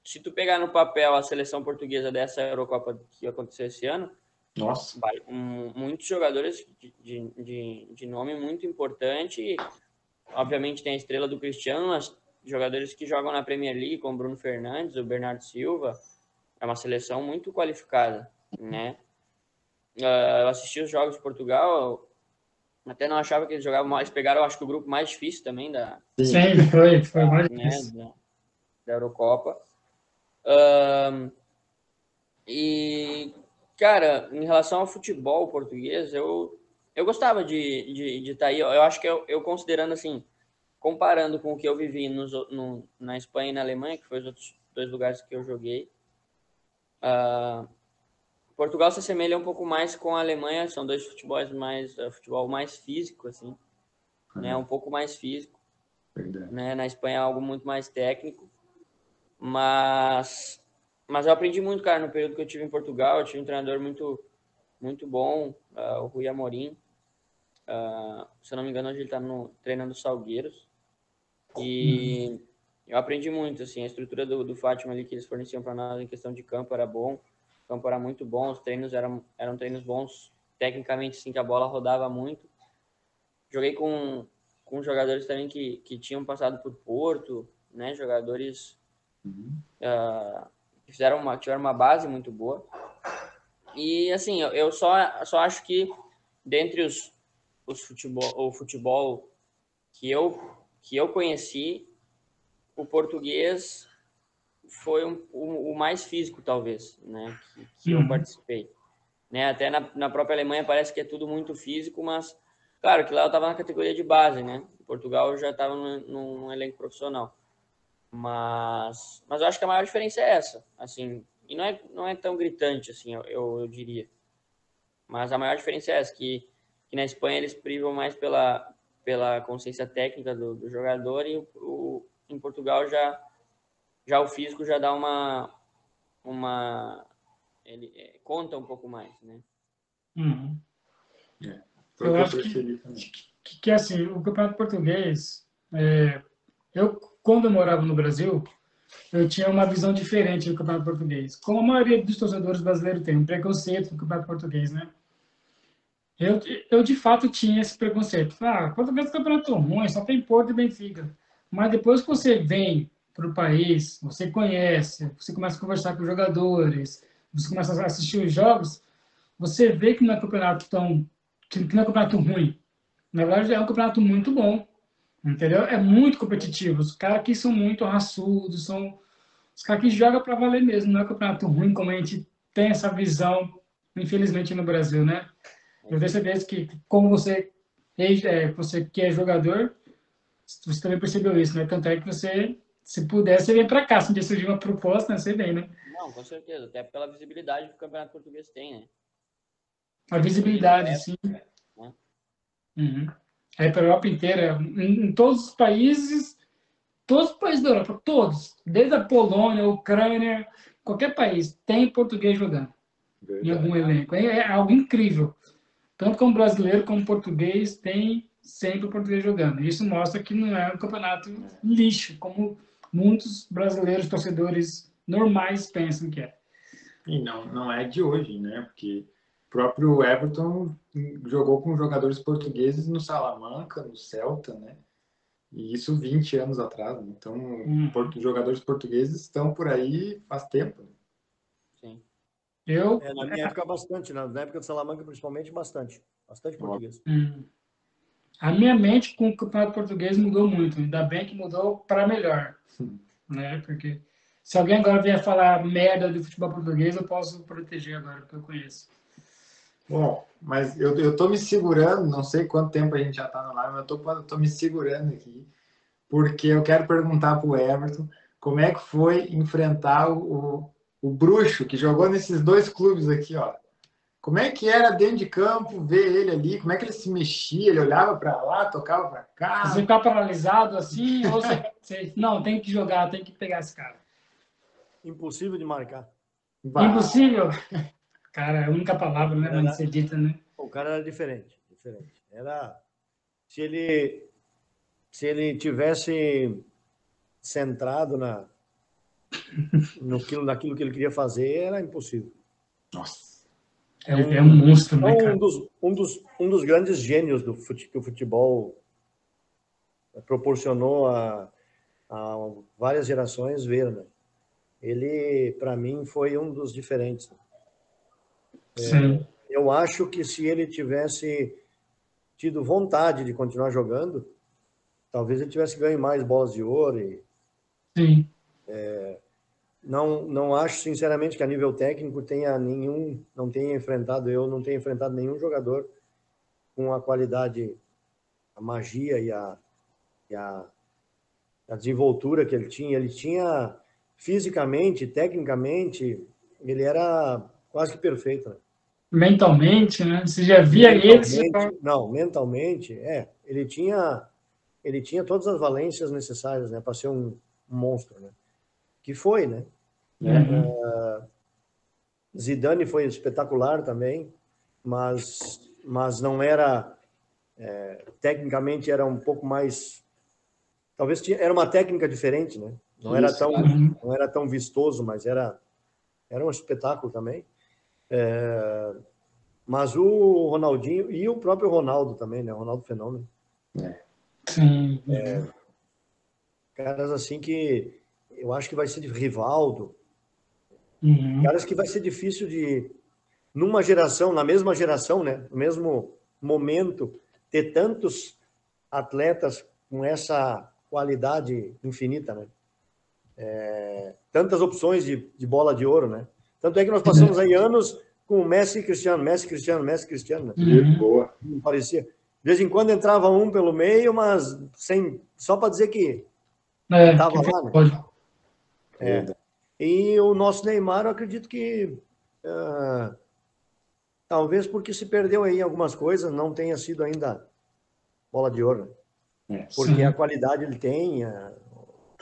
se tu pegar no papel a seleção portuguesa dessa Eurocopa que aconteceu esse ano, nossa. Muitos jogadores de, de, de nome muito importante. Obviamente tem a estrela do Cristiano, mas jogadores que jogam na Premier League, como Bruno Fernandes, o Bernardo Silva. É uma seleção muito qualificada, né? Uh, eu assisti os jogos de Portugal, até não achava que eles jogavam mais. Pegaram, acho que o grupo mais difícil também da. Sim, foi, foi mais né, da, da, Eurocopa. Uh, e Cara, em relação ao futebol português, eu, eu gostava de estar de, de tá aí. Eu acho que eu, eu, considerando assim, comparando com o que eu vivi no, no, na Espanha e na Alemanha, que foi os outros dois lugares que eu joguei, uh, Portugal se assemelha um pouco mais com a Alemanha. São dois futebols mais, uh, futebol mais físico, assim, uhum. né? Um pouco mais físico. Né? Na Espanha é algo muito mais técnico, mas mas eu aprendi muito, cara, no período que eu tive em Portugal. Eu tive um treinador muito, muito bom, uh, o Rui Amorim. Uh, se eu não me engano, hoje ele está treinando Salgueiros. E eu aprendi muito, assim, a estrutura do, do Fátima ali que eles forneciam para nós em questão de campo era bom. O campo era muito bom, os treinos eram, eram treinos bons. Tecnicamente, sim, que a bola rodava muito. Joguei com, com jogadores também que, que tinham passado por Porto, né? Jogadores... Uhum. Uh, fizeram uma, tiveram uma base muito boa. E assim, eu, só, só acho que dentre os, os futebol, o futebol que eu, que eu conheci, o português foi um, o, o, mais físico, talvez, né? Que, que eu participei. Né? Até na, na própria Alemanha parece que é tudo muito físico, mas claro que lá eu estava na categoria de base, né? Em Portugal eu já estava num, num elenco profissional. Mas, mas eu acho que a maior diferença é essa, assim, e não é, não é tão gritante, assim, eu, eu, eu diria. Mas a maior diferença é essa, que, que na Espanha eles privam mais pela, pela consciência técnica do, do jogador e o, o, em Portugal já, já o físico já dá uma, uma ele é, conta um pouco mais, né? Uhum. É, eu acho que, que, que, assim, o campeonato português, é, eu quando eu morava no Brasil, eu tinha uma visão diferente do campeonato português. Como a maioria dos torcedores brasileiros tem, um preconceito do campeonato português, né? Eu, eu de fato tinha esse preconceito. Ah, português é campeonato ruim, só tem Porto e Benfica. Mas depois que você vem para o país, você conhece, você começa a conversar com os jogadores, você começa a assistir os jogos, você vê que não é campeonato tão que não é campeonato ruim. Na verdade, é um campeonato muito bom. Entendeu? É muito competitivo. Os caras aqui são muito raçudos, são os caras que jogam para valer mesmo. Não é um campeonato ruim como a gente tem essa visão, infelizmente, no Brasil, né? Eu tenho certeza que, como você, é, você que é jogador, você também percebeu isso, né? Tanto é que você, se puder, você vem para cá. Se um dia surgir uma proposta, né? você vem, né? Não, com certeza. Até pela visibilidade que o Campeonato Português tem, né? A visibilidade, sim. Né? Uhum. É para a Europa inteira, em, em, todos os países, todos os países da Europa, todos, desde a Polônia, a Ucrânia, qualquer país, tem português jogando Verdade. em algum elenco. É, é, algo incrível. Tanto como brasileiro como português, tem sempre o português jogando. Isso mostra que não é um campeonato lixo, como muitos brasileiros torcedores normais pensam que é. E não, não é de hoje, né? Porque próprio Everton jogou com jogadores portugueses no Salamanca, no Celta, né? E isso 20 anos atrás. Né? Então, hum. jogadores portugueses estão por aí faz tempo. Né? Sim. Eu... É, na minha época, bastante. Na época do Salamanca, principalmente, bastante. Bastante português. Hum. A minha mente com o campeonato português mudou muito. Ainda bem que mudou para melhor. Hum. Né? Porque se alguém agora vier falar merda do futebol português, eu posso proteger agora, porque eu conheço. Bom, mas eu, eu tô me segurando, não sei quanto tempo a gente já tá no live, mas eu tô, eu tô me segurando aqui, porque eu quero perguntar pro Everton como é que foi enfrentar o, o, o bruxo que jogou nesses dois clubes aqui, ó. Como é que era dentro de campo ver ele ali? Como é que ele se mexia? Ele olhava para lá, tocava para cá? Você ficar paralisado assim? ou você, você, não, tem que jogar, tem que pegar esse cara. Impossível de marcar. Bah. Impossível? Cara, é a única palavra, né, era, ser dita, né? O cara era diferente, diferente. Era se ele se ele tivesse centrado na no quilo, naquilo que ele queria fazer, era impossível. Nossa. É, um, é um monstro, né, cara? Um dos, um, dos, um dos grandes gênios do fute, que o futebol proporcionou a, a várias gerações ver, né? Ele, para mim, foi um dos diferentes. Né? É, eu acho que se ele tivesse tido vontade de continuar jogando, talvez ele tivesse ganho mais bolas de ouro. E, Sim. É, não, não acho, sinceramente, que a nível técnico tenha nenhum, não tenha enfrentado, eu não tenho enfrentado nenhum jogador com a qualidade, a magia e a, e a, a desenvoltura que ele tinha. Ele tinha fisicamente, tecnicamente, ele era quase que perfeito. Né? Mentalmente, né? Você já via ele? Não, mentalmente, é. Ele tinha, ele tinha todas as valências necessárias, né, para ser um, um, monstro, né? Que foi, né? Uhum. Uh, Zidane foi espetacular também, mas, mas não era é, tecnicamente era um pouco mais, talvez tinha, era uma técnica diferente, né? Não era tão, não era tão vistoso, mas era era um espetáculo também. É, mas o Ronaldinho e o próprio Ronaldo também, né? O Ronaldo Fenômeno. É. Sim. É, caras assim que eu acho que vai ser de Rivaldo. Uhum. Caras que vai ser difícil de, numa geração, na mesma geração, né? No mesmo momento, ter tantos atletas com essa qualidade infinita, né? É, tantas opções de, de bola de ouro, né? Tanto é que nós passamos aí anos com Messi e Cristiano, Messi Cristiano, Messi Cristiano. Né? Uhum. Boa. Não parecia. De vez em quando entrava um pelo meio, mas sem só para dizer que estava é, lá. Né? Pode. É. E o nosso Neymar, eu acredito que uh, talvez porque se perdeu aí algumas coisas, não tenha sido ainda bola de ouro. Né? É, porque sim. a qualidade ele tem, uh,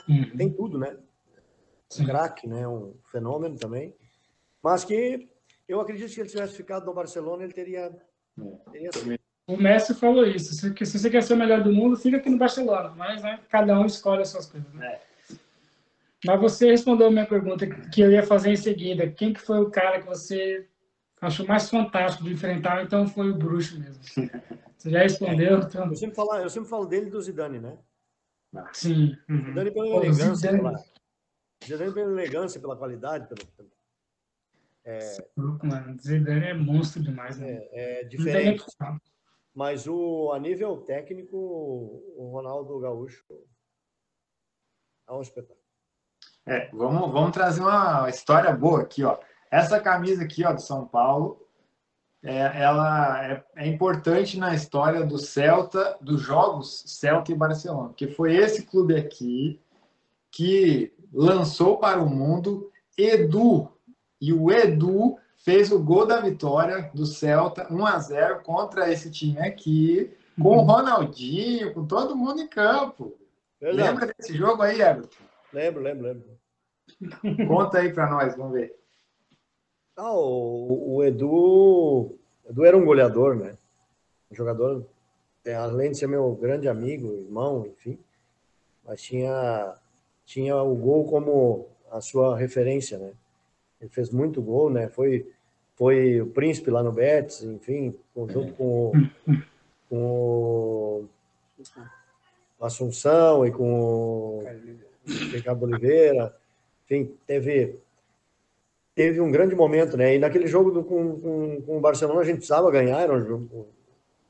uhum. tem tudo, né? Um craque, né? Um fenômeno também. Mas que eu acredito que ele tivesse ficado no Barcelona, ele teria. teria o Messi falou isso. Se, se, você quer ser o melhor do mundo, fica aqui no Barcelona. Mas né, cada um escolhe as suas coisas. Né? É. Mas você respondeu a minha pergunta que eu ia fazer em seguida. Quem que foi o cara que você acho mais fantástico de enfrentar, então foi o bruxo mesmo. Você já respondeu, então. Eu sempre falo, eu sempre falo dele do Zidane, né? Sim. Uhum. Zidane pela Pô, elegância, Zidane. pela, Zidane pela elegância, pela qualidade, pelo- é, Louco, mano. Zidane é monstro demais, né? é o diferente. Mas o, a nível técnico, o Ronaldo Gaúcho é um espetáculo. É, vamos, vamos trazer uma história boa aqui, ó. Essa camisa aqui, ó, do São Paulo, é, ela é, é importante na história do Celta, dos jogos Celta e Barcelona, porque foi esse clube aqui que lançou para o mundo Edu, e o Edu fez o gol da vitória do Celta 1 a 0 contra esse time aqui, com o Ronaldinho, com todo mundo em campo. Verdade. Lembra desse jogo aí, Everton? Lembro, lembro, lembro. Conta aí para nós, vamos ver. Ah, o, o Edu, Edu era um goleador, né? Um jogador, é, além de ser meu grande amigo, irmão, enfim, mas tinha, tinha o gol como a sua referência, né? Ele fez muito gol, né? Foi, foi o príncipe lá no Betis, enfim, junto com com o Assunção e com o Ricardo Oliveira, enfim, teve teve um grande momento, né? E naquele jogo do, com, com, com o Barcelona a gente precisava ganhar, era um jogo, o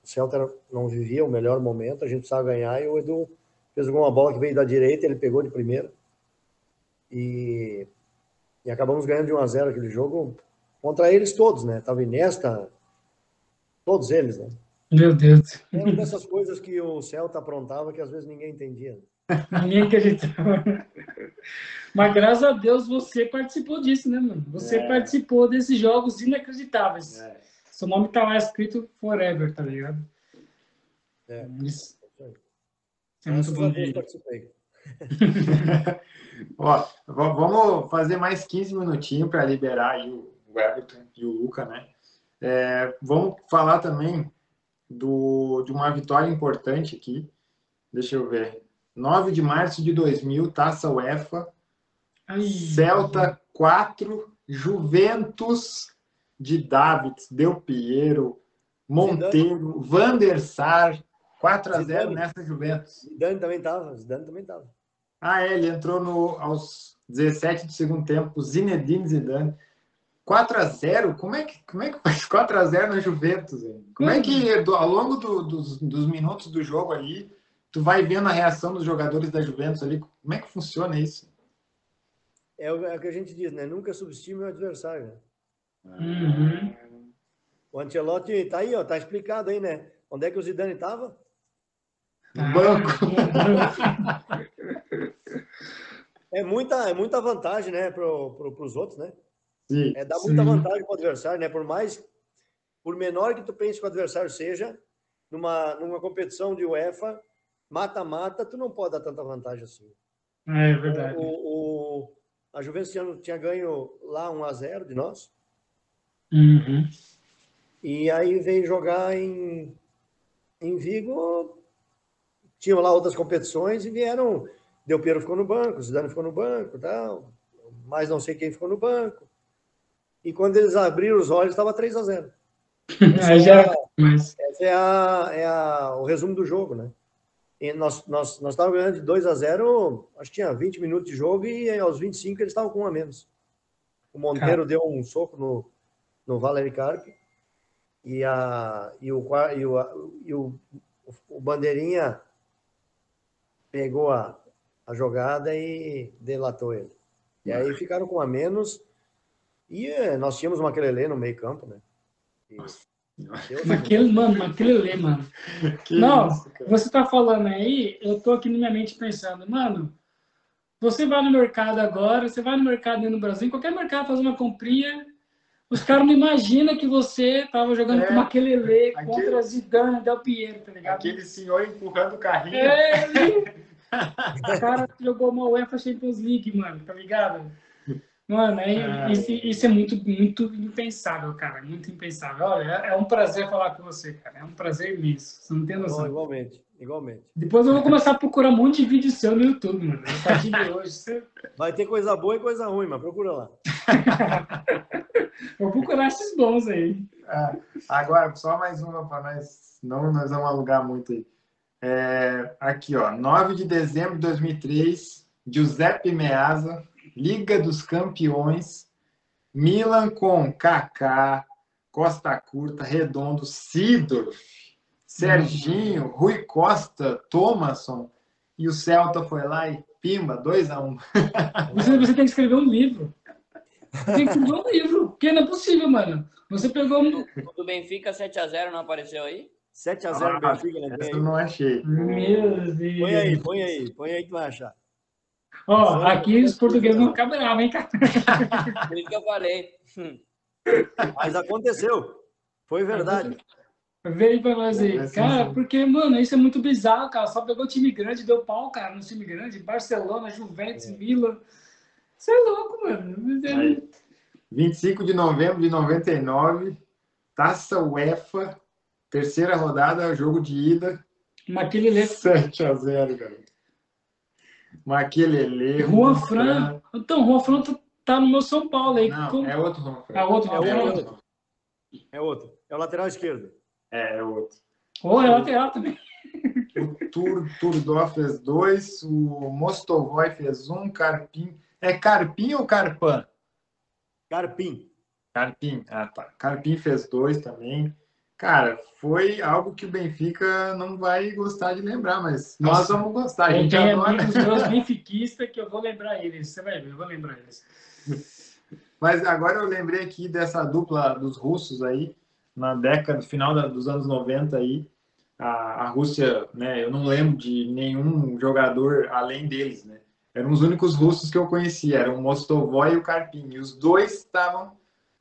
Celta não vivia o melhor momento, a gente precisava ganhar e o Edu fez uma bola que veio da direita, ele pegou de primeira e, e acabamos ganhando de 1 a 0 aquele jogo contra eles todos, né? Tava Iniesta, todos eles, né? Meu Deus. É uma dessas coisas que o Celta aprontava que às vezes ninguém entendia. né? Ninguém acreditava. Mas graças a Deus você participou disso, né, mano? Você É. participou desses jogos inacreditáveis. É. Seu nome tá lá escrito forever, tá ligado? É. Isso é muito bom Deus participei. Ó, vamos fazer mais 15 minutinhos para liberar aí o Everton e o Luca, né? É, vamos falar também do, de uma vitória importante aqui. Deixa eu ver. 9 de março de 2000, Taça UEFA, Ai, Celta 4, Juventus de Davids, Del Piero, Monteiro, Van der Sar, 4 a 0 Zidane. nessa Juventus. Zidane também estava, Zidane também estava. Ah, é, ele entrou no, aos 17 do segundo tempo, Zinedine Zidane. 4 a 0 Como é que, como é que faz 4 a 0 na Juventus? Hein? Como é que do- ao longo do- dos, dos minutos do jogo ali, tu vai vendo a reação dos jogadores da Juventus ali? Como é que funciona isso? É o, é o que a gente diz, né? Nunca subestime o adversário. Né? Uhum. O Ancelotti tá aí, ó, tá explicado aí, né? Onde é que o Zidane estava? No banco. É muita, é muita vantagem, né, pro, pro, pros outros, né? Sim. É dar muita Sim. vantagem pro adversário, né? Por mais, por menor que tu pense que o adversário seja, numa, numa competição de UEFA, mata-mata, tu não pode dar tanta vantagem assim. É verdade. O, o, a Juventus tinha, tinha ganho lá 1 a 0 de nós, Uhum. E aí veio jogar em, em Vigo. Tinham lá outras competições e vieram. Del Piero ficou no banco, Zidane ficou no banco, tal. Mas não sei quem ficou no banco. E quando eles abriram os olhos, estava 3 a 0 Aí já mas Esse é, a, é a, o resumo do jogo, né? E nós nós nós estávamos ganhando de 2 a 0, acho que tinha 20 minutos de jogo e aos 25 eles estavam com um a menos. O Monteiro deu um soco no, no Valery Carpe e, a, e, o, e, o, e o, o Bandeirinha pegou a, a jogada e delatou ele. E aí ficaram com a menos e eh, nós tínhamos uma Maquelele no meio campo, né? E Deus naquele, mano, naquele lê, mano. Que Não, isso, você tá falando aí, eu tô aqui na minha mente pensando, mano, você vai no mercado agora, você vai no mercado no Brasil, em qualquer mercado fazer uma comprinha, os caras não imaginam que você tava jogando É, com Maquelele aquele- contra Zidane, Del Piero, tá ligado? Aquele senhor empurrando o carrinho. É, o cara jogou uma UEFA Champions League, mano, tá ligado? Mano, é, isso, isso, é muito, muito impensável, cara. Muito impensável. Olha, é, é um prazer falar com você, cara. É um prazer imenso. Você não tem noção. igualmente, igualmente. Depois eu vou começar a procurar um monte de vídeo seu no YouTube, mano. A partir de hoje. Você... Vai ter coisa boa e coisa ruim, mas procura lá. vou procurar esses bons aí. Ah, agora, só mais uma para nós. Não, nós vamos alugar muito aí. É, aqui, ó. 9 de dezembro de 2003, Giuseppe Meazza Liga dos Campeões, Milan com Kaká, Costa Curta, Redondo, Sidorf, Serginho, Rui Costa, Thomasson, e o Celta foi lá e pimba, 2 a 1 um. você, você tem que escrever um livro. Tem que escrever um livro, porque não é possível, mano. Você pegou um. Do Benfica 7x0 não apareceu aí? 7x0 ah, Benfica, né? Essa eu não achei. Meu Deus. Põe aí, põe aí, põe aí que vai achar. Ó, oh, aqui os portugueses não ficam bravos, hein, cara? Por isso que eu falei. Mas aconteceu. Foi verdade. Veio pra nós aí. Cara, porque, mano, isso é muito bizarro, cara. Só pegou time grande, deu pau, cara, no time grande. Barcelona, Juventus, é. Milan. Você é louco, mano. Aí, 25 de novembro de 99, Taça UEFA, terceira rodada, jogo de ida. Maquilele. 7 a 0 cara. Maquelele. Juan Fran. Então, Juan Fran tá, tá no meu São Paulo aí. Não, Como... é outro Juan Fran. É outro, é, é outro. É outro. É o lateral esquerdo. É, é outro. Ou oh, é lateral também. O Tur, Turdó fez dois, o Mostovoy fez um, Carpim. É Carpim ou Carpan? Carpim. Carpim, ah tá. Carpim fez dois também. Cara, foi algo que o Benfica não vai gostar de lembrar, mas nós vamos gostar. A gente adora... amigos meus benfiquistas que eu vou lembrar eles. Você vai ver, eu vou lembrar eles. Mas agora eu lembrei aqui dessa dupla dos russos aí, na década, no final dos anos 90 aí, a, a Rússia, né, eu não lembro de nenhum jogador além deles, né? Eram os únicos russos que eu conhecia, eram o Mostovoy e o Karpin, e os dois estavam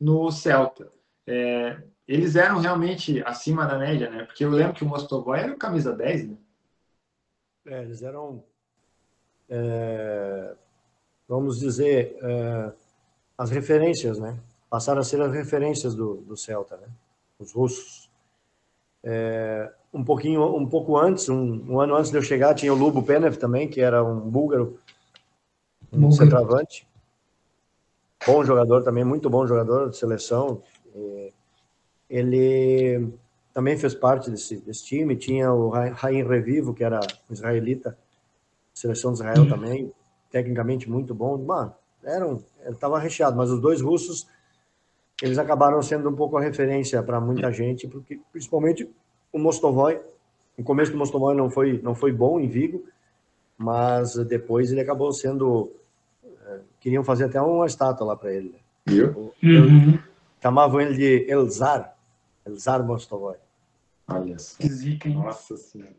no Celta. É, eles eram realmente acima da média, né? Porque eu lembro que o Mostovoy era camisa 10, né? É, eles eram, é, vamos dizer, é, as referências, né? Passaram a ser as referências do, do Celta, né? Os russos. É, um pouquinho, um pouco antes, um, um, ano antes de eu chegar, tinha o Lubo Penev também, que era um búlgaro, um centroavante. Bom jogador também, muito bom jogador de seleção. Ele também fez parte desse, desse time. Tinha o Raim Revivo, que era um israelita, seleção de Israel também, tecnicamente muito bom. Mano, eram, estava recheado, mas os dois russos, eles acabaram sendo um pouco a referência para muita gente, porque principalmente o Mostovoy. No começo do Mostovoy não foi, não foi bom em Vigo, mas depois ele acabou sendo. Eh, queriam fazer até uma estátua lá para ele. Viu? Uhum. Chamavam ele de Elzar, Elzar Mostovoy. Olha só. Nossa Senhora.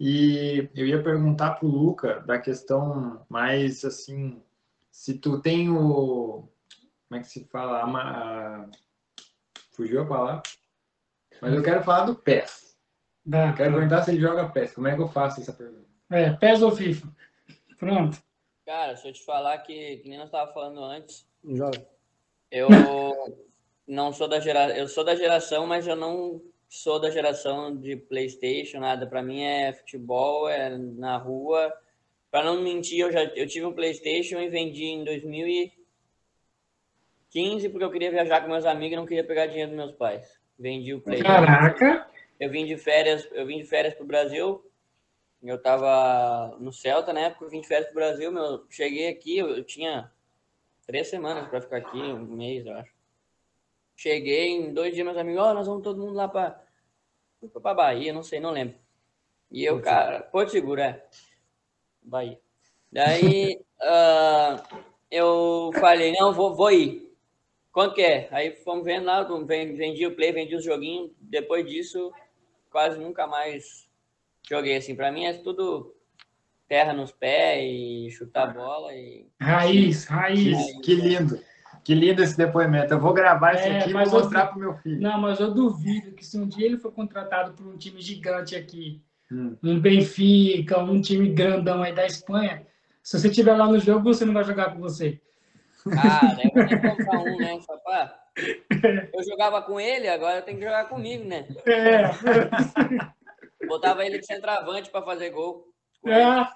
E eu ia perguntar para o Luca da questão mais assim, se tu tem o. Como é que se fala? A, fugiu a palavra? Mas eu quero falar do PES. Dá, eu quero perguntar se ele joga PES. Como é que eu faço essa pergunta? É, PES ou FIFA? Pronto. Cara, se eu te falar que, que nem nós estávamos falando antes. Joga. Eu não sou da geração. Eu sou da geração, mas eu não sou da geração de PlayStation, nada. Para mim é futebol, é na rua. Para não mentir, eu já eu tive um PlayStation e vendi em 2015 porque eu queria viajar com meus amigos e não queria pegar dinheiro dos meus pais. Vendi o PlayStation. Caraca! Eu vim de férias, eu vim de férias pro Brasil. Eu tava no Celta na época, eu vim de férias pro Brasil, meu, cheguei aqui, eu, eu tinha três semanas para ficar aqui, um mês, eu acho. Cheguei em dois dias, meus amigos, ó, oh, nós vamos todo mundo lá para para Bahia, não sei, não lembro. E eu, Porto cara, Porto Seguro, é. Bahia. Daí uh, eu falei, não, vou, vou ir. Quanto que é? Aí fomos vendo lá, vendi o play, vendi os joguinhos. Depois disso, quase nunca mais joguei assim. Para mim é tudo terra nos pés e chutar bola e. Raiz, raiz. Que, que lindo. Que lindo esse depoimento. Eu vou gravar isso é, aqui e vou mostrar para o meu filho. Não, mas eu duvido que se um dia ele for contratado por um time gigante aqui, hum. um Benfica, um time grandão aí da Espanha, se você estiver lá no jogo, você não vai jogar com você. Ah, comprar um, né? Pra... Eu jogava com ele, agora tenho que jogar comigo, né? É. Botava ele de centroavante pra fazer gol. Ah,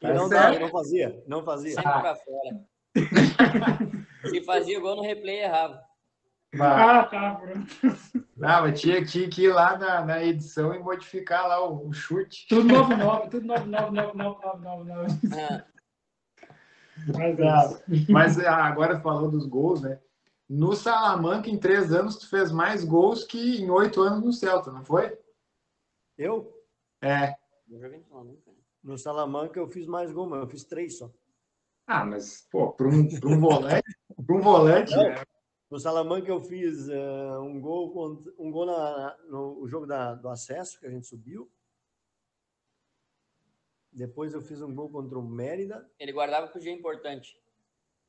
E não, dava, não fazia, não fazia. Sempre pra fora. Se fazia o gol no replay, errava. Ah, tá, pronto. Não, mas tinha, tinha que ir lá na, na edição e modificar lá o, o chute. Tudo 99, tudo 999999. Ah, Mas é isso. Mas ah, agora falou dos gols, né? No Salamanca, em três anos, tu fez mais gols que em oito anos no Celta, não foi? Eu, É. no Salamanca. né? no Salamanca, eu fiz mais gol, mas eu fiz três só. Ah, mas, pô, para um, pra um volante, pra um volante, Não. No Salamanca eu fiz eh, um gol, contra- um gol na- no o jogo da- do acesso, que a gente subiu. Depois eu fiz um gol contra o Mérida. Ele guardava pro dia importante.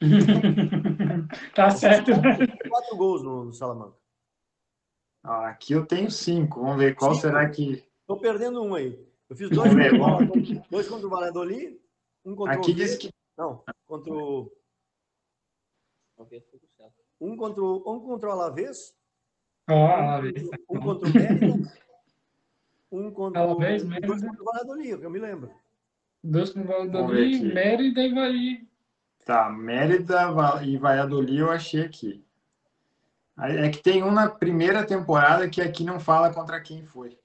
tá certo. né? Quatro gols no, no Salamanca. ó, aqui eu tenho cinco. Vamos ver qual Cinco? será que. Tô perdendo um aí. Eu fiz dois, contra, dois contra o Valladolid, um contra Aqui o diz Oviedo- que. Não, contra o, Não fez pro Celta. um contra o, um contra o Alavés, Ó, lá, vê. um contra o Mérida, um contra o, Alavés, dois Mérida. contra o Valladolid, que eu me lembro. Dois com o Valladolid. Mérida e vai. Tá, Mérida e Valladolid eu achei aqui. É que tem um na primeira temporada que aqui não fala contra quem foi.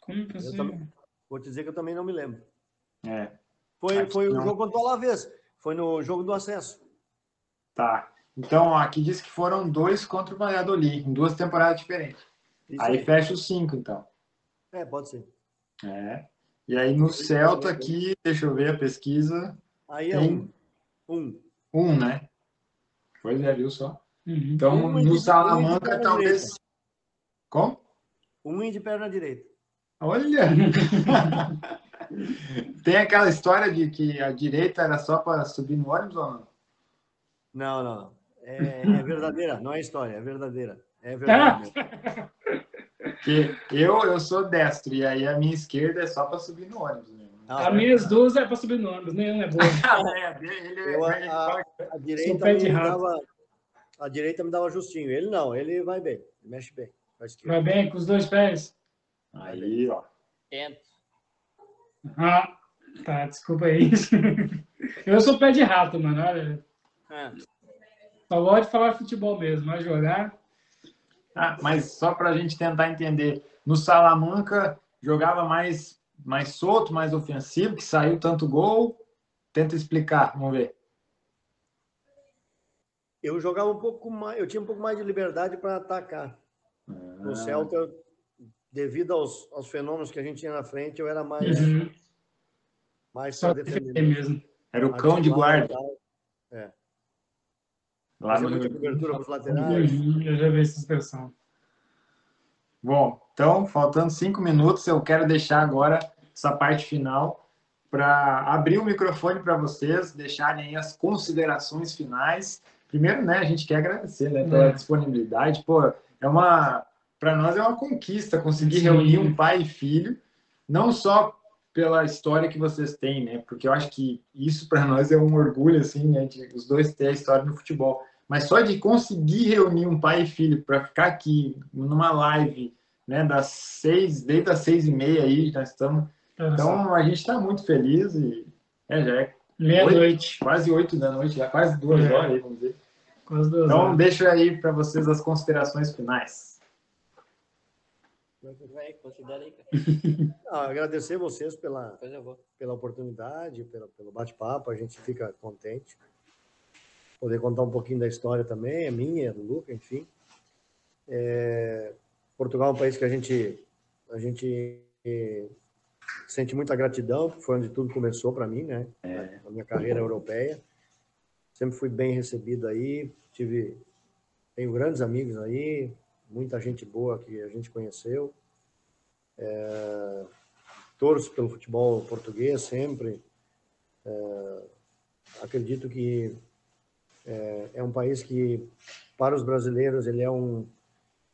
Como que assim? também. Vou te dizer que eu também não me lembro. É, Foi, Aqui foi o jogo contra o Alavés. Foi no jogo do acesso. tá. Então, ó, aqui diz que foram dois contra o Valladolid, em duas temporadas diferentes. Isso Aí aí. fecha os cinco, então. É, pode ser. É. E aí no Celta aqui, deixa eu ver a pesquisa, Aí é tem um. Um. um, né? Pois é, viu só? Uhum. Então, Um no de Salamanca, talvez. direita. Como? Um e de perna direita. Olha! Tem aquela história de que a direita era só para subir no ônibus ou não? Não, não, não. É, é verdadeira, não é história, é verdadeira. É verdade. mesmo. Porque eu, eu sou destro, e aí a minha esquerda é só para subir no ônibus mesmo. Ah, As minhas duas é pra subir no ônibus, nenhuma é boa. É, ele, Eu, ele a- fala A Sou direita me dava. A direita me dava justinho. Ele não, ele vai bem, ele mexe bem. A. Vai bem com os dois pés? Aí, ó. Tento. Ah, tá, desculpa aí. Eu sou pé de rato, mano. Olha, Ah, só gosto de falar futebol mesmo, mas jogar. Ah, mas só para a gente tentar entender, no Salamanca jogava mais, mais solto, mais ofensivo, que saiu tanto gol. Tenta explicar, vamos ver. Eu jogava um pouco mais, eu tinha um pouco mais de liberdade para atacar. No Ah, Celta, eu- devido aos, aos fenômenos que a gente tinha na frente, eu era mais, Uhum. mais Só defender mesmo. Era o cão de guarda. tal, Lá no muita Rio. cobertura para os laterais. Eu já vi essa expressão. Bom, então, faltando cinco minutos, eu quero deixar agora essa parte final para abrir o microfone para vocês, deixarem aí as considerações finais. Primeiro, né, a gente quer agradecer né, pela É. disponibilidade. Pô, é uma. Para nós é uma conquista conseguir Sim. reunir um pai e filho, não só pela história que vocês têm, né? Porque eu acho que isso para nós é um orgulho, assim, né? De os dois ter a história no futebol. Mas só de conseguir reunir um pai e filho para ficar aqui numa live, né? Das seis, desde as seis e meia aí, nós estamos. Então a gente está muito feliz e é, já é Meia-noite. quase oito da noite, já quase duas É. horas aí, vamos dizer. Quase duas Então horas. deixa aí para vocês as considerações finais. Vai, considera aí, cara. Ah, agradecer vocês pela, pela oportunidade, pela, pelo bate-papo, a gente fica contente. Poder contar um pouquinho da história também, é minha, é do Luca, enfim. É, Portugal é um país que a gente, a gente eh, sente muita gratidão, porque foi onde tudo começou para mim, né? A minha carreira europeia. Sempre fui bem recebido aí, tive, tenho grandes amigos aí, muita gente boa que a gente conheceu. É, torço pelo futebol português sempre. É, acredito que é, é um país que, para os brasileiros, ele é, um,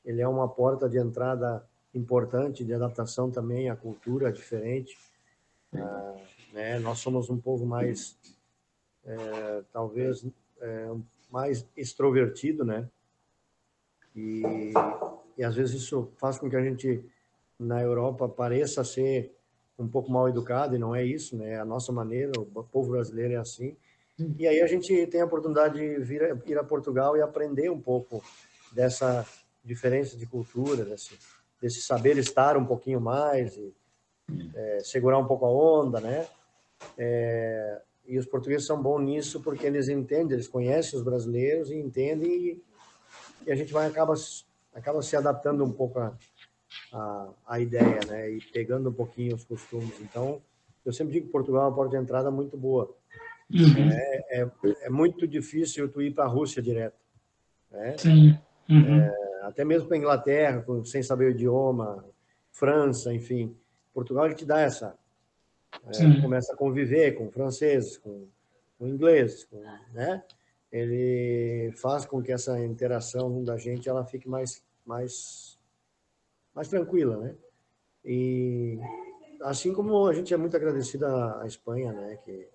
ele é uma porta de entrada importante, de adaptação também à cultura diferente. Ah, né? Nós somos um povo mais é, talvez é, mais extrovertido, né? E, e às vezes isso faz com que a gente na Europa pareça ser um pouco mal educado e não é isso, né? É a nossa maneira, o povo brasileiro é assim. E aí a gente tem a oportunidade de vir a, ir a Portugal e aprender um pouco dessa diferença de cultura, desse, desse saber estar um pouquinho mais e é, segurar um pouco a onda, né? É, e os portugueses são bons nisso porque eles entendem, eles conhecem os brasileiros e entendem e, e a gente vai acaba acaba se adaptando um pouco a, a, a, ideia, né? E pegando um pouquinho os costumes. Então, eu sempre digo que Portugal é uma porta de entrada muito boa. Uhum. É, é, é, muito difícil tu ir para a Rússia direto. Né? Sim. Uhum. É, até mesmo para a Inglaterra, sem saber o idioma, França, enfim. Portugal ele te dá essa. É, começa a conviver com franceses, com, com ingleses, com, né? Ele faz com que essa interação da gente ela fique mais mais mais tranquila, né? E assim como a gente é muito agradecido à, Espanha, né? Que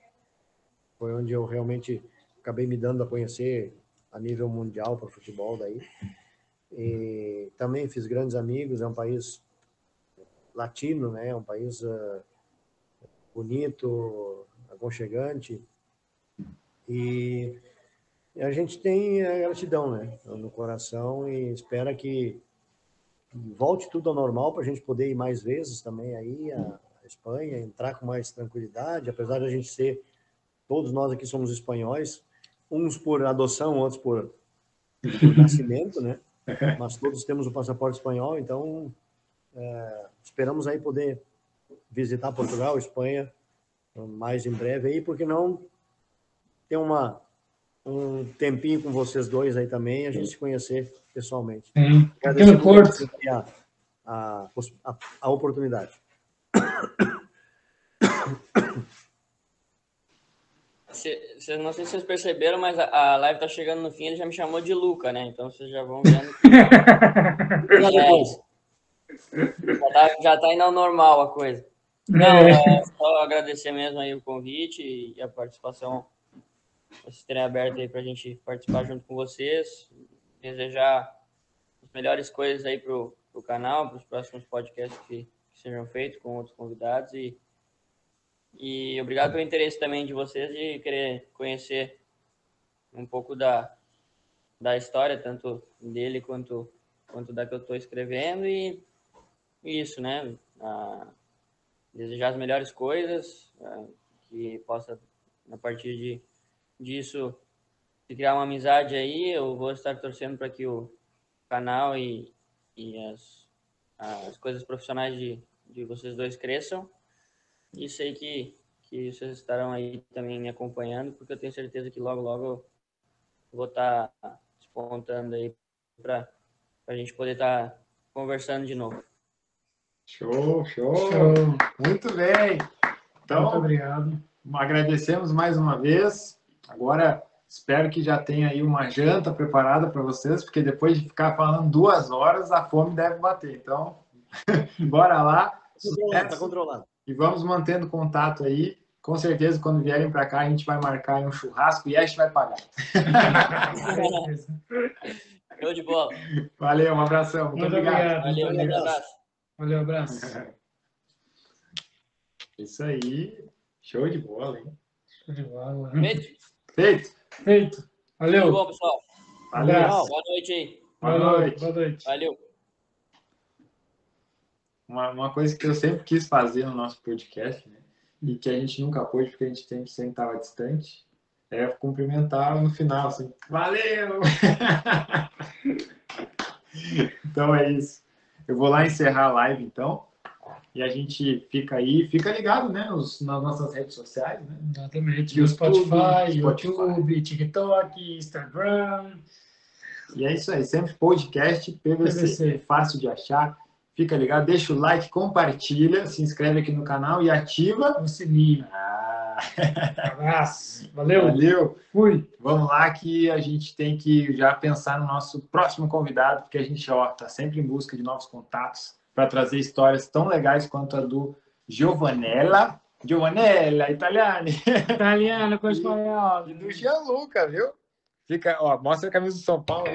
foi onde eu realmente acabei me dando a conhecer a nível mundial para o futebol daí. E também fiz grandes amigos, é um país latino, né? É um país uh, bonito, aconchegante. E a gente tem a gratidão, né? No coração e espera que volte tudo ao normal para a gente poder ir mais vezes também aí a Espanha, entrar com mais tranquilidade, apesar de a gente ser Todos nós aqui somos espanhóis, uns por adoção, outros por, por nascimento, né? Mas todos temos o passaporte espanhol, então é, esperamos aí poder visitar Portugal, Espanha, mais em breve aí, porque não ter uma um tempinho com vocês dois aí também, a gente se conhecer pessoalmente. Sim, no Porto. A, a, a, a oportunidade. Cê, cê, não sei se vocês perceberam, mas a, a live tá chegando no fim, ele já me chamou de Luca, né? Então vocês já vão vendo. é, já, tá, já tá indo ao normal a coisa. Não, é só agradecer mesmo aí o convite e a participação, vocês terem aberto aí pra gente participar junto com vocês. Desejar as melhores coisas aí pro, pro canal, pros próximos podcasts que, que sejam feitos com outros convidados e e obrigado pelo interesse também de vocês de querer conhecer um pouco da, da história, tanto dele quanto, quanto da que eu estou escrevendo. E isso, né? Desejar as melhores coisas, ah, que possa, a partir de, disso, criar uma amizade aí. Eu vou estar torcendo para que o canal e, e as, as coisas profissionais de, de vocês dois cresçam. E sei que, que vocês estarão aí também me acompanhando, porque eu tenho certeza que logo, logo eu vou estar despontando aí para a gente poder estar conversando de novo. Show, show, show. Muito bem. Então, Muito obrigado. Agradecemos mais uma vez. Agora, espero que já tenha aí uma janta preparada para vocês, porque depois de ficar falando duas horas, a fome deve bater. Então, bora lá. Está controlado e vamos mantendo contato aí. Com certeza, quando vierem para cá, a gente vai marcar um churrasco e a gente vai pagar. Show de bola. Valeu, um abração. Muito, Muito obrigado. obrigado. Valeu, um abraço. Valeu, abraço. Isso aí. Show de bola, hein? Show de bola. Feito? Feito. Feito. Valeu. Muito bom, pessoal. Valeu. Boa noite aí. Boa noite. Boa noite. Valeu. uma, uma coisa que eu sempre quis fazer no nosso podcast, né? E que a gente nunca pôde, porque a gente sempre, sempre estava distante, é cumprimentar no final, assim, valeu! então é isso. Eu vou lá encerrar a live, então. E a gente fica aí, fica ligado, né? Nas nossas redes sociais, né? Exatamente. YouTube, Spotify, Spotify. YouTube, TikTok, Instagram. E é isso aí, sempre podcast, PVC, PVC. fácil de achar. Fica ligado, deixa o like, compartilha, se inscreve aqui no canal e ativa O sininho. Ah, Abraço. Valeu. valeu! Fui. Vamos lá que a gente tem que já pensar no nosso próximo convidado, porque a gente ó, tá sempre em busca de novos contatos para trazer histórias tão legais quanto a do Giovanella Giovanella, Italiani. Italiano com espanhol. E do Gianluca, viu? Fica, ó, mostra a camisa do São Paulo.